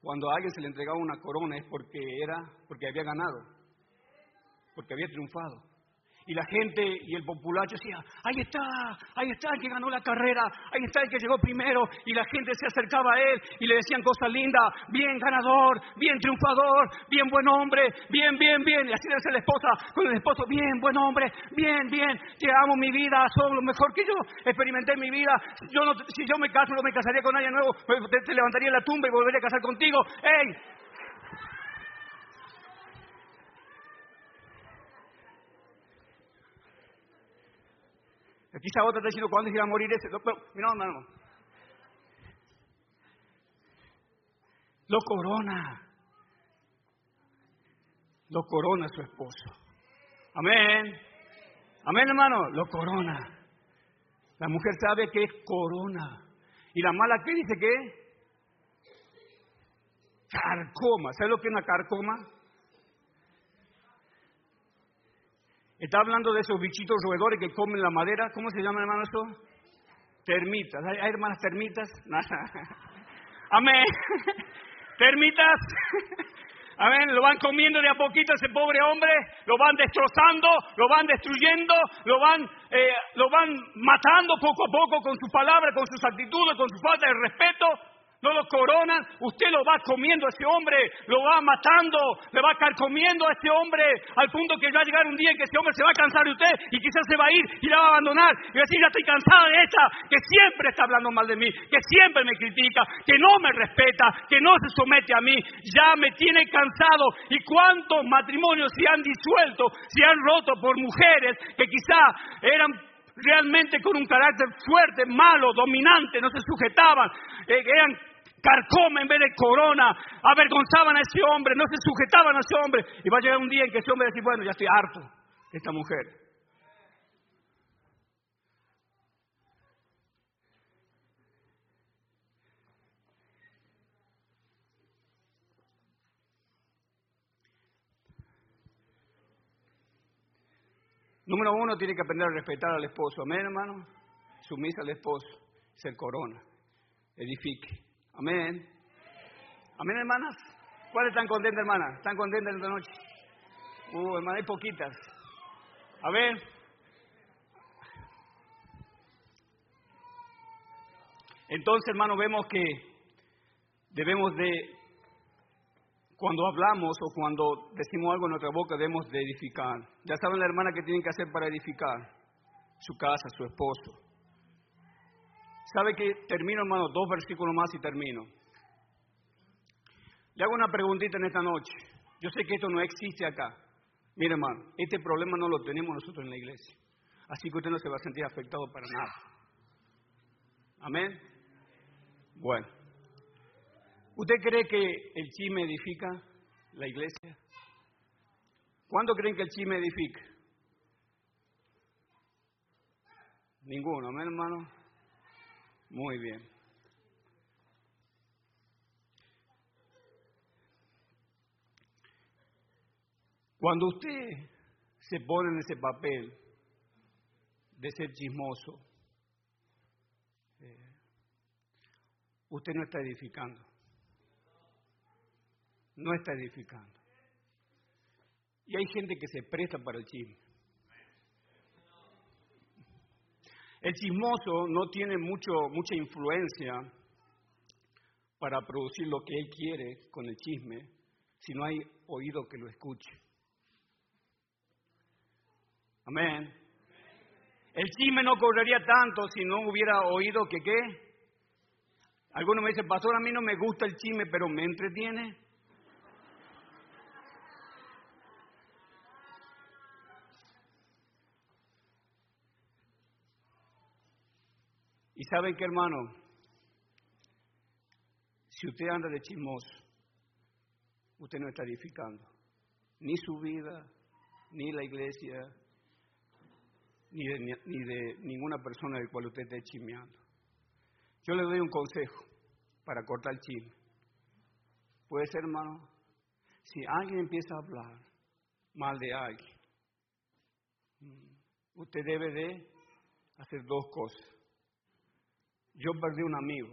cuando a alguien se le entregaba una corona es porque era, porque había ganado, porque había triunfado? Y la gente y el populacho decía, ahí está, ahí está el que ganó la carrera, ahí está el que llegó primero. Y la gente se acercaba a él y le decían cosas lindas, bien ganador, bien triunfador, bien buen hombre, bien, bien, bien. Y así debe ser la esposa con el esposo, bien, buen hombre, bien, bien, te amo mi vida, son lo mejor que yo experimenté en mi vida. Yo no, si yo me caso, no me casaría con nadie nuevo, te, te levantaría en la tumba y volvería a casar contigo. ¡Ey! Quizá otra está diciendo, ¿cuándo se iba a morir ese? Pero, no, no, no. Lo corona. Lo corona su esposo. Amén. Amén, hermano. Lo corona. La mujer sabe que es corona. ¿Y la mala qué dice que? Carcoma. ¿Sabe lo que es una carcoma? Está hablando de esos bichitos roedores que comen la madera. ¿Cómo se llama, hermano, eso? Termitas. ¿Hay, hermanas termitas? Amén. Termitas. Amén. Lo van comiendo de a poquito ese pobre hombre. Lo van destrozando, lo van destruyendo, lo van, eh, lo van matando poco a poco con su palabra, con sus actitudes, con su falta de respeto no lo coronan, usted lo va comiendo a ese hombre, lo va matando, le va carcomiendo a ese hombre, al punto que va a llegar un día en que ese hombre se va a cansar de usted y quizás se va a ir y la va a abandonar y va a decir, ya estoy cansada de esta, que siempre está hablando mal de mí, que siempre me critica, que no me respeta, que no se somete a mí, ya me tiene cansado. ¿Y cuántos matrimonios se han disuelto, se han roto por mujeres que quizá eran realmente con un carácter fuerte, malo, dominante, no se sujetaban, eh, eran carcoma en vez de corona, avergonzaban a ese hombre, no se sujetaban a ese hombre. Y va a llegar un día en que ese hombre va a decir, bueno, ya estoy harto de esta mujer. Número uno, tiene que aprender a respetar al esposo. Amén, hermano. Sumisa al esposo. Ser corona. Edifique. Amén. Amén, hermanas. ¿Cuáles están contentas, hermanas? ¿Están contentas esta noche? Uh, hermana, hay poquitas. A ver. Entonces, hermano, vemos que debemos de, cuando hablamos o cuando decimos algo en nuestra boca, debemos de edificar. Ya saben la hermana que tienen que hacer para edificar su casa, su esposo. ¿Sabe que termino, hermano? Dos versículos más y termino. Le hago una preguntita en esta noche. Yo sé que esto no existe acá. Mire, hermano, este problema no lo tenemos nosotros en la iglesia. Así que usted no se va a sentir afectado para nada. Amén. Bueno. ¿Usted cree que el chisme edifica la iglesia? ¿Cuándo creen que el chisme edifica? Ninguno, amén, hermano. Muy bien. Cuando usted se pone en ese papel de ser chismoso, eh, usted no está edificando. No está edificando. Y hay gente que se presta para el chisme. El chismoso no tiene mucho, mucha influencia para producir lo que él quiere con el chisme si no hay oído que lo escuche. Amén. El chisme no correría tanto si no hubiera oído que qué. Algunos me dicen, pastor, a mí no me gusta el chisme, pero me entretiene. Y saben qué, hermano, si usted anda de chismoso, usted no está edificando ni su vida, ni la iglesia, ni de, ninguna persona del cual usted esté chismeando. Yo le doy un consejo para cortar el chisme. Puede ser, hermano, si alguien empieza a hablar mal de alguien, mm, usted debe de hacer dos cosas. Yo perdí un amigo,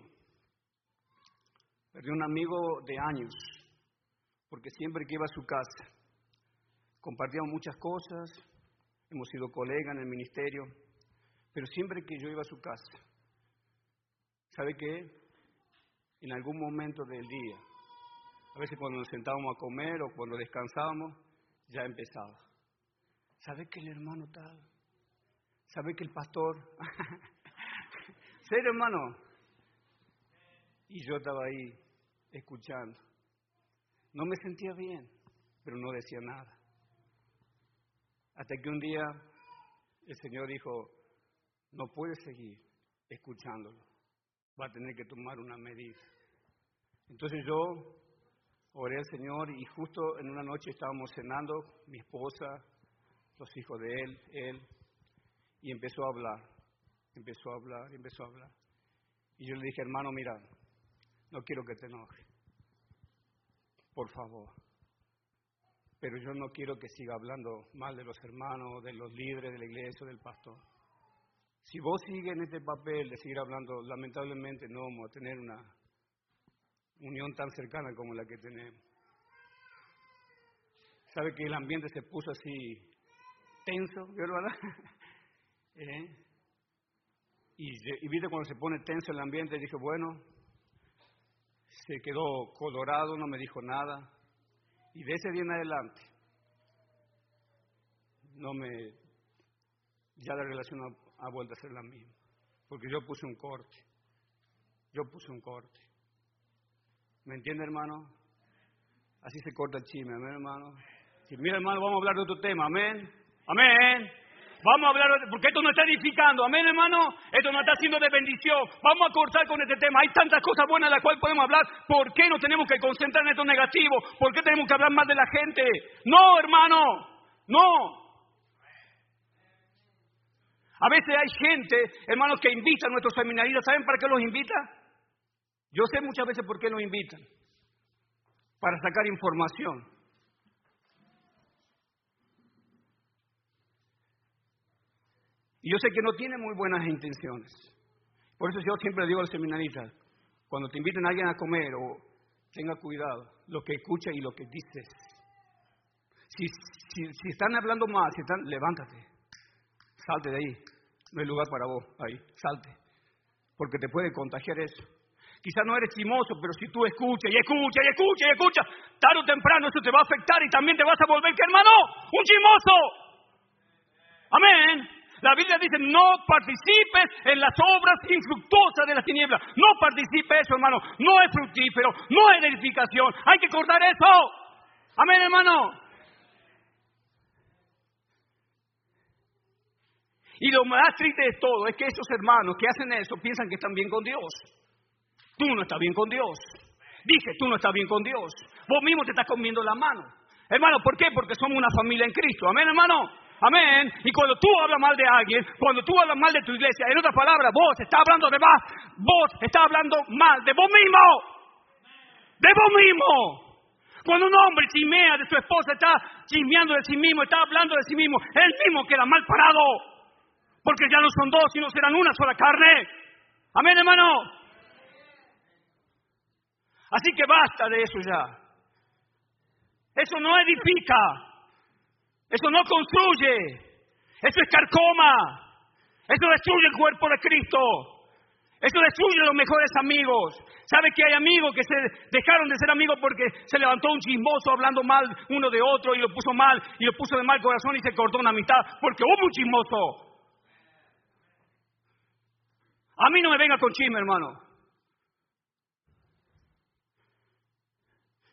perdí un amigo de años, porque siempre que iba a su casa, compartíamos muchas cosas, hemos sido colegas en el ministerio, pero siempre que yo iba a su casa, ¿sabe qué? En algún momento del día, a veces cuando nos sentábamos a comer o cuando descansábamos, ya empezaba. ¿Sabe que el hermano tal? ¿Sabe que el pastor? ¿Ser hermano? Y yo estaba ahí escuchando. No me sentía bien, pero no decía nada. Hasta que un día el Señor dijo, no puedes seguir escuchándolo, va a tener que tomar una medida. Entonces yo oré al Señor y justo en una noche estábamos cenando, mi esposa, los hijos de él, él, y empezó a hablar, empezó a hablar, empezó a hablar. Y yo le dije, hermano, mira, no quiero que te enojes, por favor pero yo no quiero que siga hablando mal de los hermanos, de los líderes de la iglesia, del pastor. Si vos sigues en este papel de seguir hablando, lamentablemente no vamos a tener una unión tan cercana como la que tenemos. ¿Sabe que el ambiente se puso así tenso, verdad? ¿Eh? Y, y viste cuando se pone tenso el ambiente, dije, bueno, se quedó colorado, no me dijo nada. Y de ese día en adelante, no me, ya la relación ha, vuelto a ser la misma. Porque yo puse un corte. Yo puse un corte. ¿Me entiende, hermano? Así se corta el chisme, amén, hermano. Si, mira, hermano, vamos a hablar de otro tema, amén. Amén. Vamos a hablar, porque esto no está edificando, amén hermano, esto no está siendo de bendición. Vamos a cortar con este tema. Hay tantas cosas buenas de las cuales podemos hablar. ¿Por qué no tenemos que concentrar en esto negativo? ¿Por qué tenemos que hablar más de la gente? No, hermano, no. A veces hay gente, hermanos, que invita a nuestros seminaristas. ¿Saben para qué los invita? Yo sé muchas veces por qué los invitan. Para sacar información. Y yo sé que no tiene muy buenas intenciones. Por eso yo siempre digo al seminarista, cuando te inviten a alguien a comer o tenga cuidado, lo que escucha y lo que dices. Si, si, están hablando mal, si están, levántate, salte de ahí. No hay lugar para vos ahí, salte. Porque te puede contagiar eso. Quizás no eres chimoso, pero si tú escuchas y escuchas y escuchas y escuchas, tarde o temprano eso te va a afectar y también te vas a volver, ¿qué hermano? Un chimoso. Amén. La Biblia dice, no participes en las obras infructuosas de la tiniebla. No participe eso, hermano. No es fructífero, no es edificación. Hay que cortar eso. Amén, hermano. Y lo más triste de todo es que esos hermanos que hacen eso piensan que están bien con Dios. Tú no estás bien con Dios. Dije, tú no estás bien con Dios. Vos mismo te estás comiendo la mano. Hermano, ¿por qué? Porque somos una familia en Cristo. Amén, hermano. Amén. Y cuando tú hablas mal de alguien, cuando tú hablas mal de tu iglesia, en otras palabras, vos estás hablando de más, vos estás hablando mal de vos mismo. De vos mismo. Cuando un hombre chismea de su esposa, está chismeando de sí mismo, está hablando de sí mismo, él mismo queda mal parado. Porque ya no son dos, sino serán una sola carne. Amén, hermano. Así que basta de eso ya. Eso no edifica. Eso no construye. Eso es carcoma. Eso destruye el cuerpo de Cristo. Eso destruye los mejores amigos. ¿Sabe que hay amigos que se dejaron de ser amigos porque se levantó un chismoso hablando mal uno de otro y lo puso mal y lo puso de mal corazón y se cortó una mitad porque hubo un chismoso? A mí no me venga con chisme, hermano.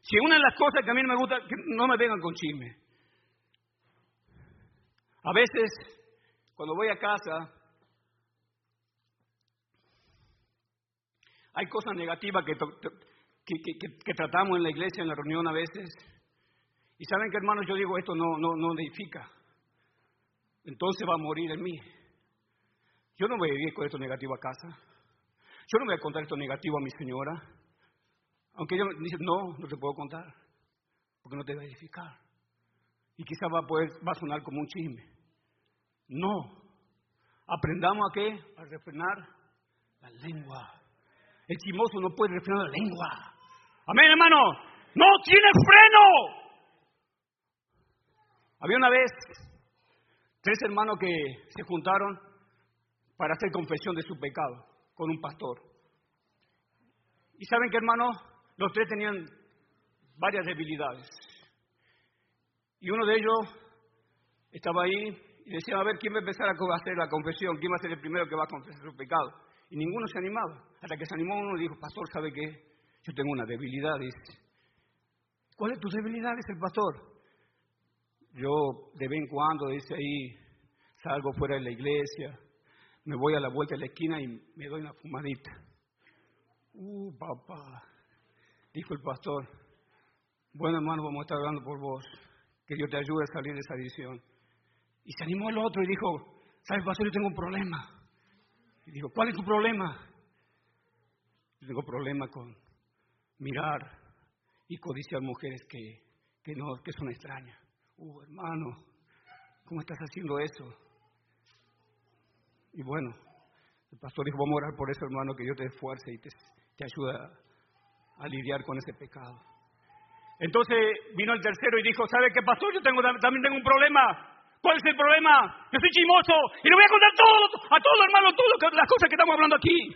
Si una de las cosas que a mí no me gusta, no me vengan con chisme. A veces, cuando voy a casa, hay cosas negativas que, que, tratamos en la iglesia, en la reunión a veces. Y saben que, hermanos, yo digo, esto no, no, no edifica. Entonces va a morir en mí. Yo no voy a vivir con esto negativo a casa. Yo no voy a contar esto negativo a mi señora. Aunque ella me dice, no, no te puedo contar. Porque no te va a edificar. Y quizás va a, poder, va a sonar como un chisme. No. Aprendamos a qué? A refrenar la lengua. El chismoso no puede refrenar la lengua. Amén, hermano. No tiene freno. Había una vez tres hermanos que se juntaron para hacer confesión de su pecado con un pastor. Y saben que, hermano, los tres tenían varias debilidades. Y uno de ellos estaba ahí y decía, a ver, ¿quién va a empezar a hacer la confesión? ¿Quién va a ser el primero que va a confesar su pecado? Y ninguno se animaba. Hasta que se animó uno y dijo, pastor, ¿sabe qué? Yo tengo una debilidad. Dice, ¿cuál es tu debilidad? Dice el pastor. Yo de vez en cuando, dice ahí, salgo fuera de la iglesia, me voy a la vuelta de la esquina y me doy una fumadita. Uh, papá, dijo el pastor, bueno hermano, vamos a estar hablando por vos, que Dios te ayude a salir de esa visión. Y se animó el otro y dijo, ¿sabes, pastor? Yo tengo un problema. Y dijo, ¿cuál es tu problema? Yo tengo problema con mirar y codiciar mujeres que, que, no, que son extrañas. Uh, hermano, ¿cómo estás haciendo eso? Y bueno, el pastor dijo, vamos a orar por eso, hermano, que Dios te dé fuerza y te, te ayuda a lidiar con ese pecado. Entonces vino el tercero y dijo, ¿sabe qué, pastor? Yo también tengo un problema. ¿Cuál es el problema? Yo soy chimoso y le voy a contar todo, a todos, hermano, todas las cosas que estamos hablando aquí.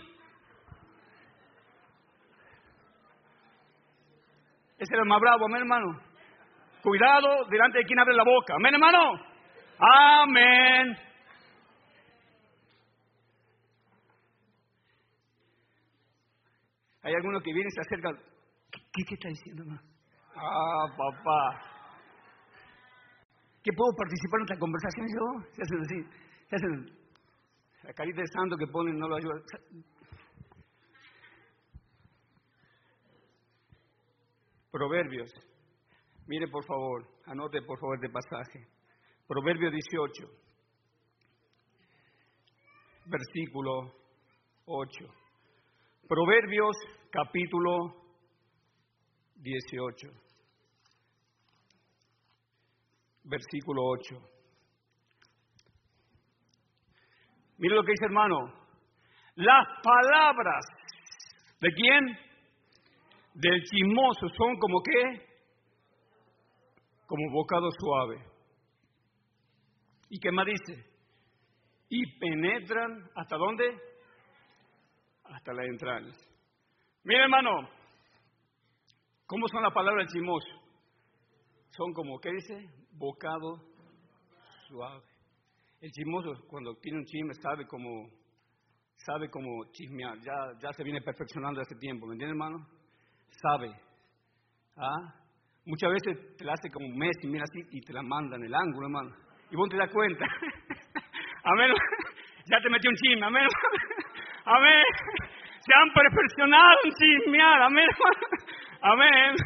Ese era el más bravo, amén, hermano. Cuidado delante de quien abre la boca. Amén, hermano. Amén. Hay algunos que vienen y se acercan. ¿Qué, qué está diciendo, hermano? Ah, papá. ¿Qué puedo participar en esta conversación yo? Se hacen así. Se hacen la carita de santo que ponen, no lo ayuda. Proverbios. Mire por favor, anote por favor este pasaje. Proverbio 18, versículo 8. Proverbios capítulo 18, versículo 8. Mire lo que dice hermano. Las palabras de quién? Del chismoso son como qué? Como bocado suave. ¿Y qué más dice? Y penetran hasta dónde? hasta las entrañas. Mira, hermano, ¿cómo son las palabras del chismoso? Son como, ¿qué dice? Bocado suave. El chismoso, cuando tiene un chisme, sabe cómo, sabe cómo chismear. Ya, ya se viene perfeccionando hace tiempo, ¿me entiendes, hermano? Sabe. ¿Ah? Muchas veces te la hace como un mes y mira así y te la manda en el ángulo, hermano. Y vos te das cuenta. Amén. Ya te metí un chisme, amén. Amén. Se han perfeccionado en chismear, amén. Amén.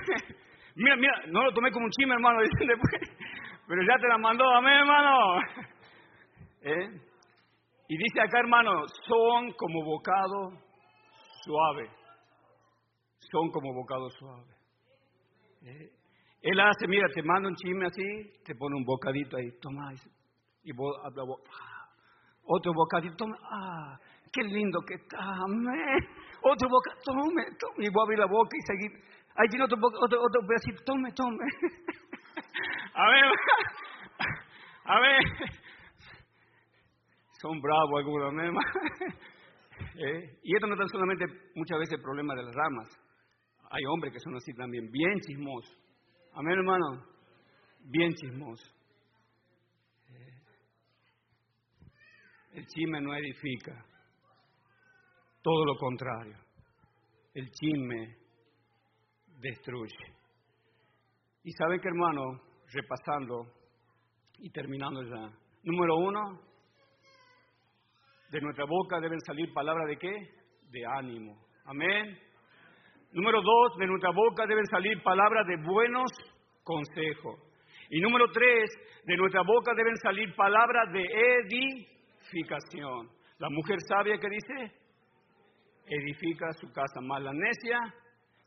Mira, mira, no lo tomé como un chisme, hermano, después. Pero ya te la mandó, amén, hermano. ¿Eh? Y dice acá, hermano, son como bocado suave. Son como bocado suave. ¿Eh? Él hace, mira, te manda un chisme así, te pone un bocadito ahí, toma, y vos, ah, otro bocadito, toma, ah, qué lindo que está, amén. Otro bocadito, tome, tome, y voy a abrir la boca y seguir. Ahí tiene otro, otro, otro pedacito, tome, tome. amén. amén. Son bravos algunos, amén. ¿Eh? Y esto no es solamente muchas veces el problema de las ramas. Hay hombres que son así también, bien chismosos. Amén, hermano. Bien chismosos. ¿Eh? El chisme no edifica. Todo lo contrario. El chisme destruye. Y saben que, hermano, repasando y terminando ya. Número uno, de nuestra boca deben salir palabras de qué? De ánimo. Amén. Número dos, de nuestra boca deben salir palabras de buenos consejos. Y número tres, de nuestra boca deben salir palabras de edificación. La mujer sabia que dice, edifica su casa, más la necia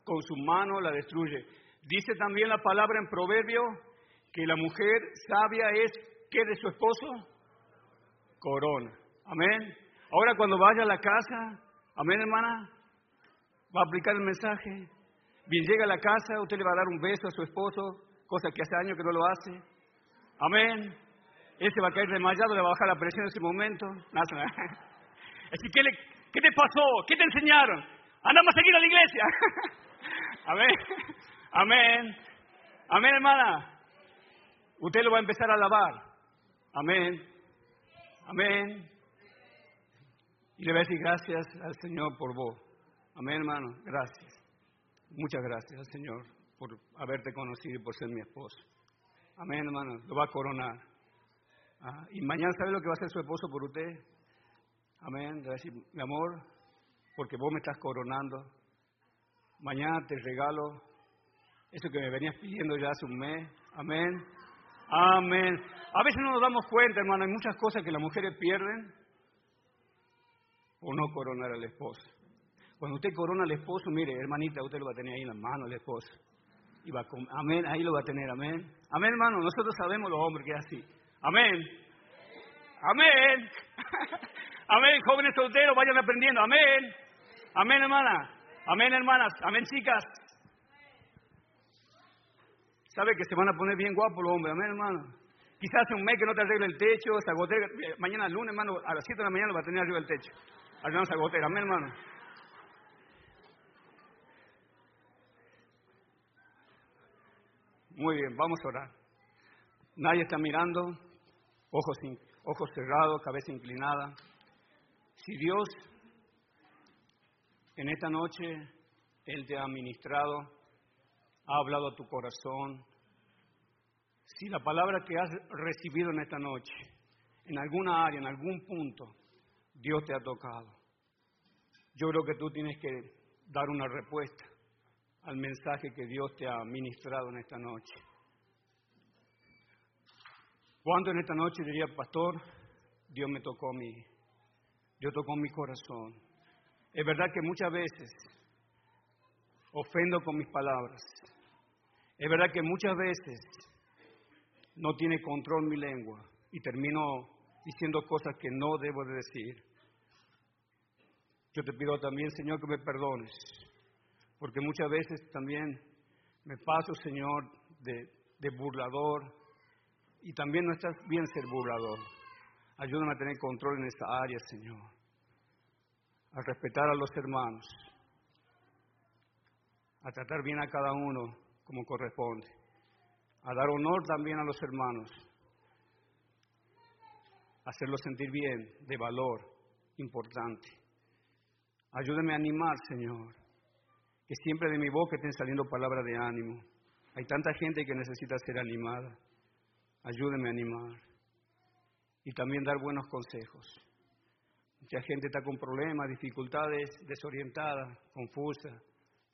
con su mano la destruye. Dice también la palabra en proverbio que la mujer sabia es, ¿qué de su esposo? Corona. Amén. Ahora cuando vaya a la casa, amén hermana, va a aplicar el mensaje. Bien llega a la casa, usted le va a dar un beso a su esposo, cosa que hace años que no lo hace. Amén. Él se va a caer desmayado, le va a bajar la presión en ese momento. Así que, ¿qué te pasó? ¿Qué te enseñaron? Andamos a seguir a la iglesia. Amén. Amén. Amén, hermana. Usted lo va a empezar a lavar. Amén. Amén. Y le voy a decir gracias al Señor por vos. Amén, hermano. Gracias. Muchas gracias al Señor por haberte conocido y por ser mi esposo. Amén, hermano. Lo va a coronar. Ah, y mañana, ¿sabe lo que va a hacer su esposo por usted? Amén. Le va a decir, mi amor, porque vos me estás coronando. Mañana te regalo eso que me venías pidiendo ya hace un mes. Amén. Amén. A veces no nos damos cuenta, hermano, hay muchas cosas que las mujeres pierden o no coronar al esposo. Cuando usted corona al esposo, mire, hermanita, usted lo va a tener ahí en la mano el esposo. Y va amén, ahí lo va a tener, amén. Amén, hermano, nosotros sabemos los hombres que es así. Amén. Amén. amén, jóvenes solteros, vayan aprendiendo. Amén. Amén, hermana. Amén, hermanas. Amén, chicas. ¿Sabe que se van a poner bien guapos los hombres? Amén, hermano. Quizás hace un mes que no te arregle el techo, esa gotera, mañana lunes, hermano, a las 7 de la mañana lo va a tener arriba el techo. Ayudamos a gotera, amén, hermano. Muy bien, vamos a orar. Nadie está mirando, ojos, ojos cerrados, cabeza inclinada. Si Dios en esta noche Él te ha ministrado, ha hablado a tu corazón, si la palabra que has recibido en esta noche, en alguna área, en algún punto, Dios te ha tocado. Yo creo que tú tienes que dar una respuesta al mensaje que Dios te ha ministrado en esta noche. ¿Cuánto en esta noche diría, pastor, Dios me tocó a mí, Dios tocó mi corazón? Es verdad que muchas veces ofendo con mis palabras. Es verdad que muchas veces no tiene control mi lengua y termino diciendo cosas que no debo de decir. Yo te pido también, Señor, que me perdones, porque muchas veces también me paso, Señor, de, de burlador y también no estás bien ser burlador. Ayúdame a tener control en esa área, Señor, a respetar a los hermanos, a tratar bien a cada uno como corresponde, a dar honor también a los hermanos, hacerlos sentir bien, de valor, importante. Ayúdame a animar, Señor. Que siempre de mi boca estén saliendo palabras de ánimo. Hay tanta gente que necesita ser animada. Ayúdeme a animar. y también dar buenos consejos. Mucha gente está con problemas, dificultades, desorientada, confusa,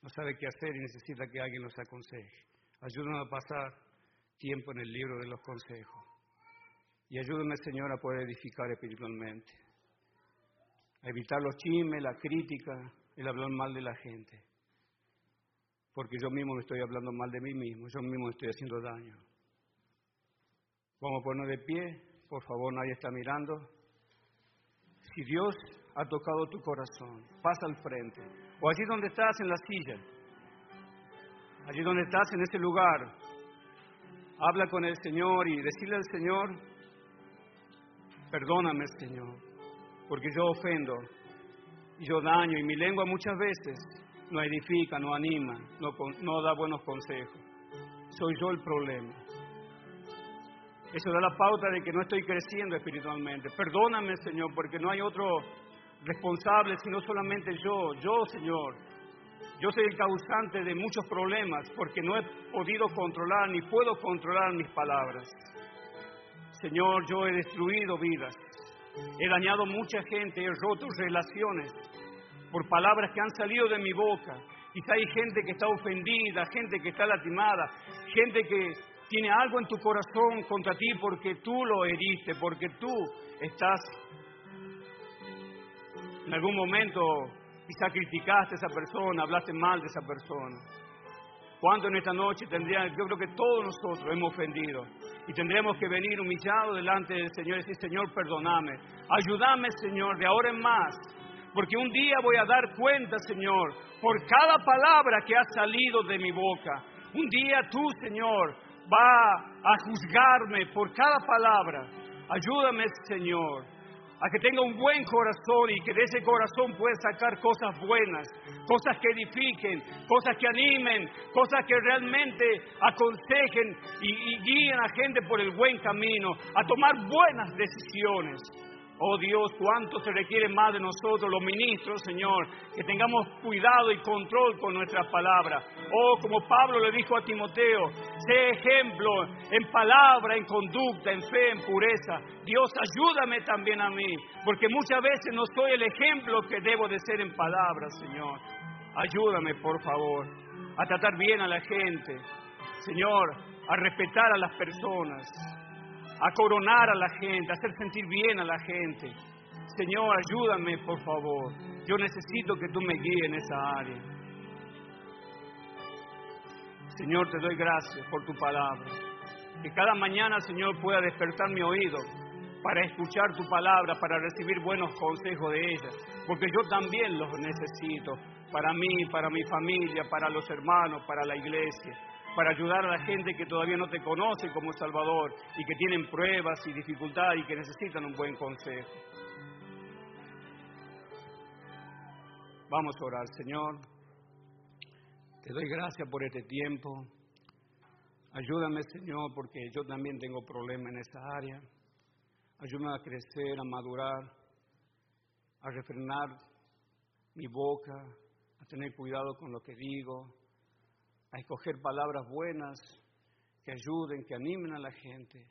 no sabe qué hacer y necesita que alguien los aconseje. Ayúdanos a pasar tiempo en el libro de los consejos. Y ayúdame, Señor, a poder edificar espiritualmente. A evitar los chismes, la crítica, el hablar mal de la gente. Porque yo mismo me estoy hablando mal de mí mismo, yo mismo estoy haciendo daño. Vamos a ponernos de pie, por favor, nadie está mirando. Si Dios ha tocado tu corazón, pasa al frente. O allí donde estás en la silla, allí donde estás en ese lugar, habla con el Señor y decirle al Señor, perdóname Señor, porque yo ofendo y yo daño y mi lengua muchas veces no edifica, no anima, no, no da buenos consejos. Soy yo el problema. Eso da la pauta de que no estoy creciendo espiritualmente. Perdóname, Señor, porque no hay otro responsable sino solamente yo. Yo, Señor, yo soy el causante de muchos problemas porque no he podido controlar ni puedo controlar mis palabras. Señor, yo he destruido vidas, he dañado mucha gente, he roto relaciones por palabras que han salido de mi boca. Quizá hay gente que está ofendida, gente que está lastimada, gente que tiene algo en tu corazón contra ti porque tú lo heriste, porque tú estás en algún momento quizá criticaste a esa persona, hablaste mal de esa persona. ¿Cuánto en esta noche tendría, yo creo que todos nosotros hemos ofendido y tendremos que venir humillados delante del Señor y decir, Señor, perdóname, ayúdame, Señor, de ahora en más, porque un día voy a dar cuenta, Señor, por cada palabra que ha salido de mi boca. Un día tú, Señor, va a juzgarme por cada palabra. Ayúdame, Señor, a que tenga un buen corazón y que de ese corazón pueda sacar cosas buenas, cosas que edifiquen, cosas que animen, cosas que realmente aconsejen y, y guíen a gente por el buen camino, a tomar buenas decisiones. Oh Dios, cuánto se requiere más de nosotros los ministros, Señor, que tengamos cuidado y control con nuestras palabras. Oh, como Pablo le dijo a Timoteo, sé ejemplo en palabra, en conducta, en fe, en pureza. Dios, ayúdame también a mí, porque muchas veces no soy el ejemplo que debo de ser en palabras, Señor. Ayúdame, por favor, a tratar bien a la gente, Señor, a respetar a las personas a coronar a la gente, a hacer sentir bien a la gente. Señor, ayúdame, por favor. Yo necesito que tú me guíes en esa área. Señor, te doy gracias por tu palabra. Que cada mañana, Señor, pueda despertar mi oído para escuchar tu palabra, para recibir buenos consejos de ella. Porque yo también los necesito para mí, para mi familia, para los hermanos, para la iglesia para ayudar a la gente que todavía no te conoce como Salvador y que tienen pruebas y dificultades y que necesitan un buen consejo. Vamos a orar, Señor. Te doy gracias por este tiempo. Ayúdame, Señor, porque yo también tengo problemas en esa área. Ayúdame a crecer, a madurar, a refrenar mi boca, a tener cuidado con lo que digo, escoger palabras buenas que ayuden, que animen a la gente.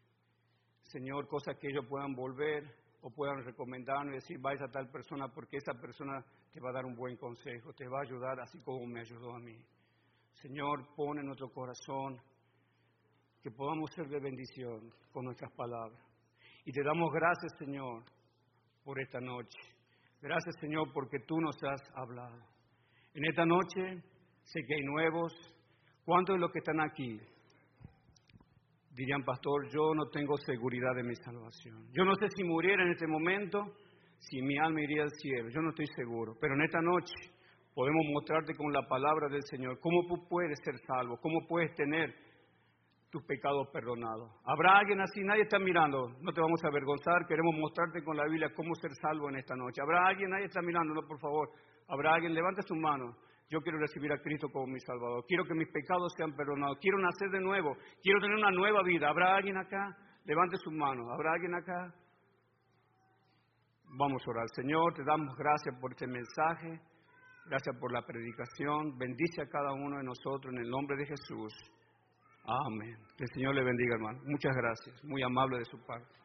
Señor, cosas que ellos puedan volver o puedan recomendarnos y decir, vaya a tal persona porque esa persona te va a dar un buen consejo, te va a ayudar así como me ayudó a mí. Señor, pone en nuestro corazón que podamos ser de bendición con nuestras palabras. Y te damos gracias, Señor, por esta noche. Gracias, Señor, porque tú nos has hablado. En esta noche sé que hay nuevos, ¿Cuántos de los que están aquí dirían, pastor, yo no tengo seguridad de mi salvación? Yo no sé si muriera en este momento, si mi alma iría al cielo, yo no estoy seguro. Pero en esta noche podemos mostrarte con la palabra del Señor cómo puedes ser salvo, cómo puedes tener tus pecados perdonados. ¿Habrá alguien así? Nadie está mirando, no te vamos a avergonzar, queremos mostrarte con la Biblia cómo ser salvo en esta noche. ¿Habrá alguien? Nadie está mirando, no, por favor. ¿Habrá alguien? Levante su mano. Yo quiero recibir a Cristo como mi Salvador. Quiero que mis pecados sean perdonados. Quiero nacer de nuevo. Quiero tener una nueva vida. ¿Habrá alguien acá? Levante su mano. ¿Habrá alguien acá? Vamos a orar. Señor, te damos gracias por este mensaje. Gracias por la predicación. Bendice a cada uno de nosotros en el nombre de Jesús. Amén. Que el Señor le bendiga, hermano. Muchas gracias. Muy amable de su parte.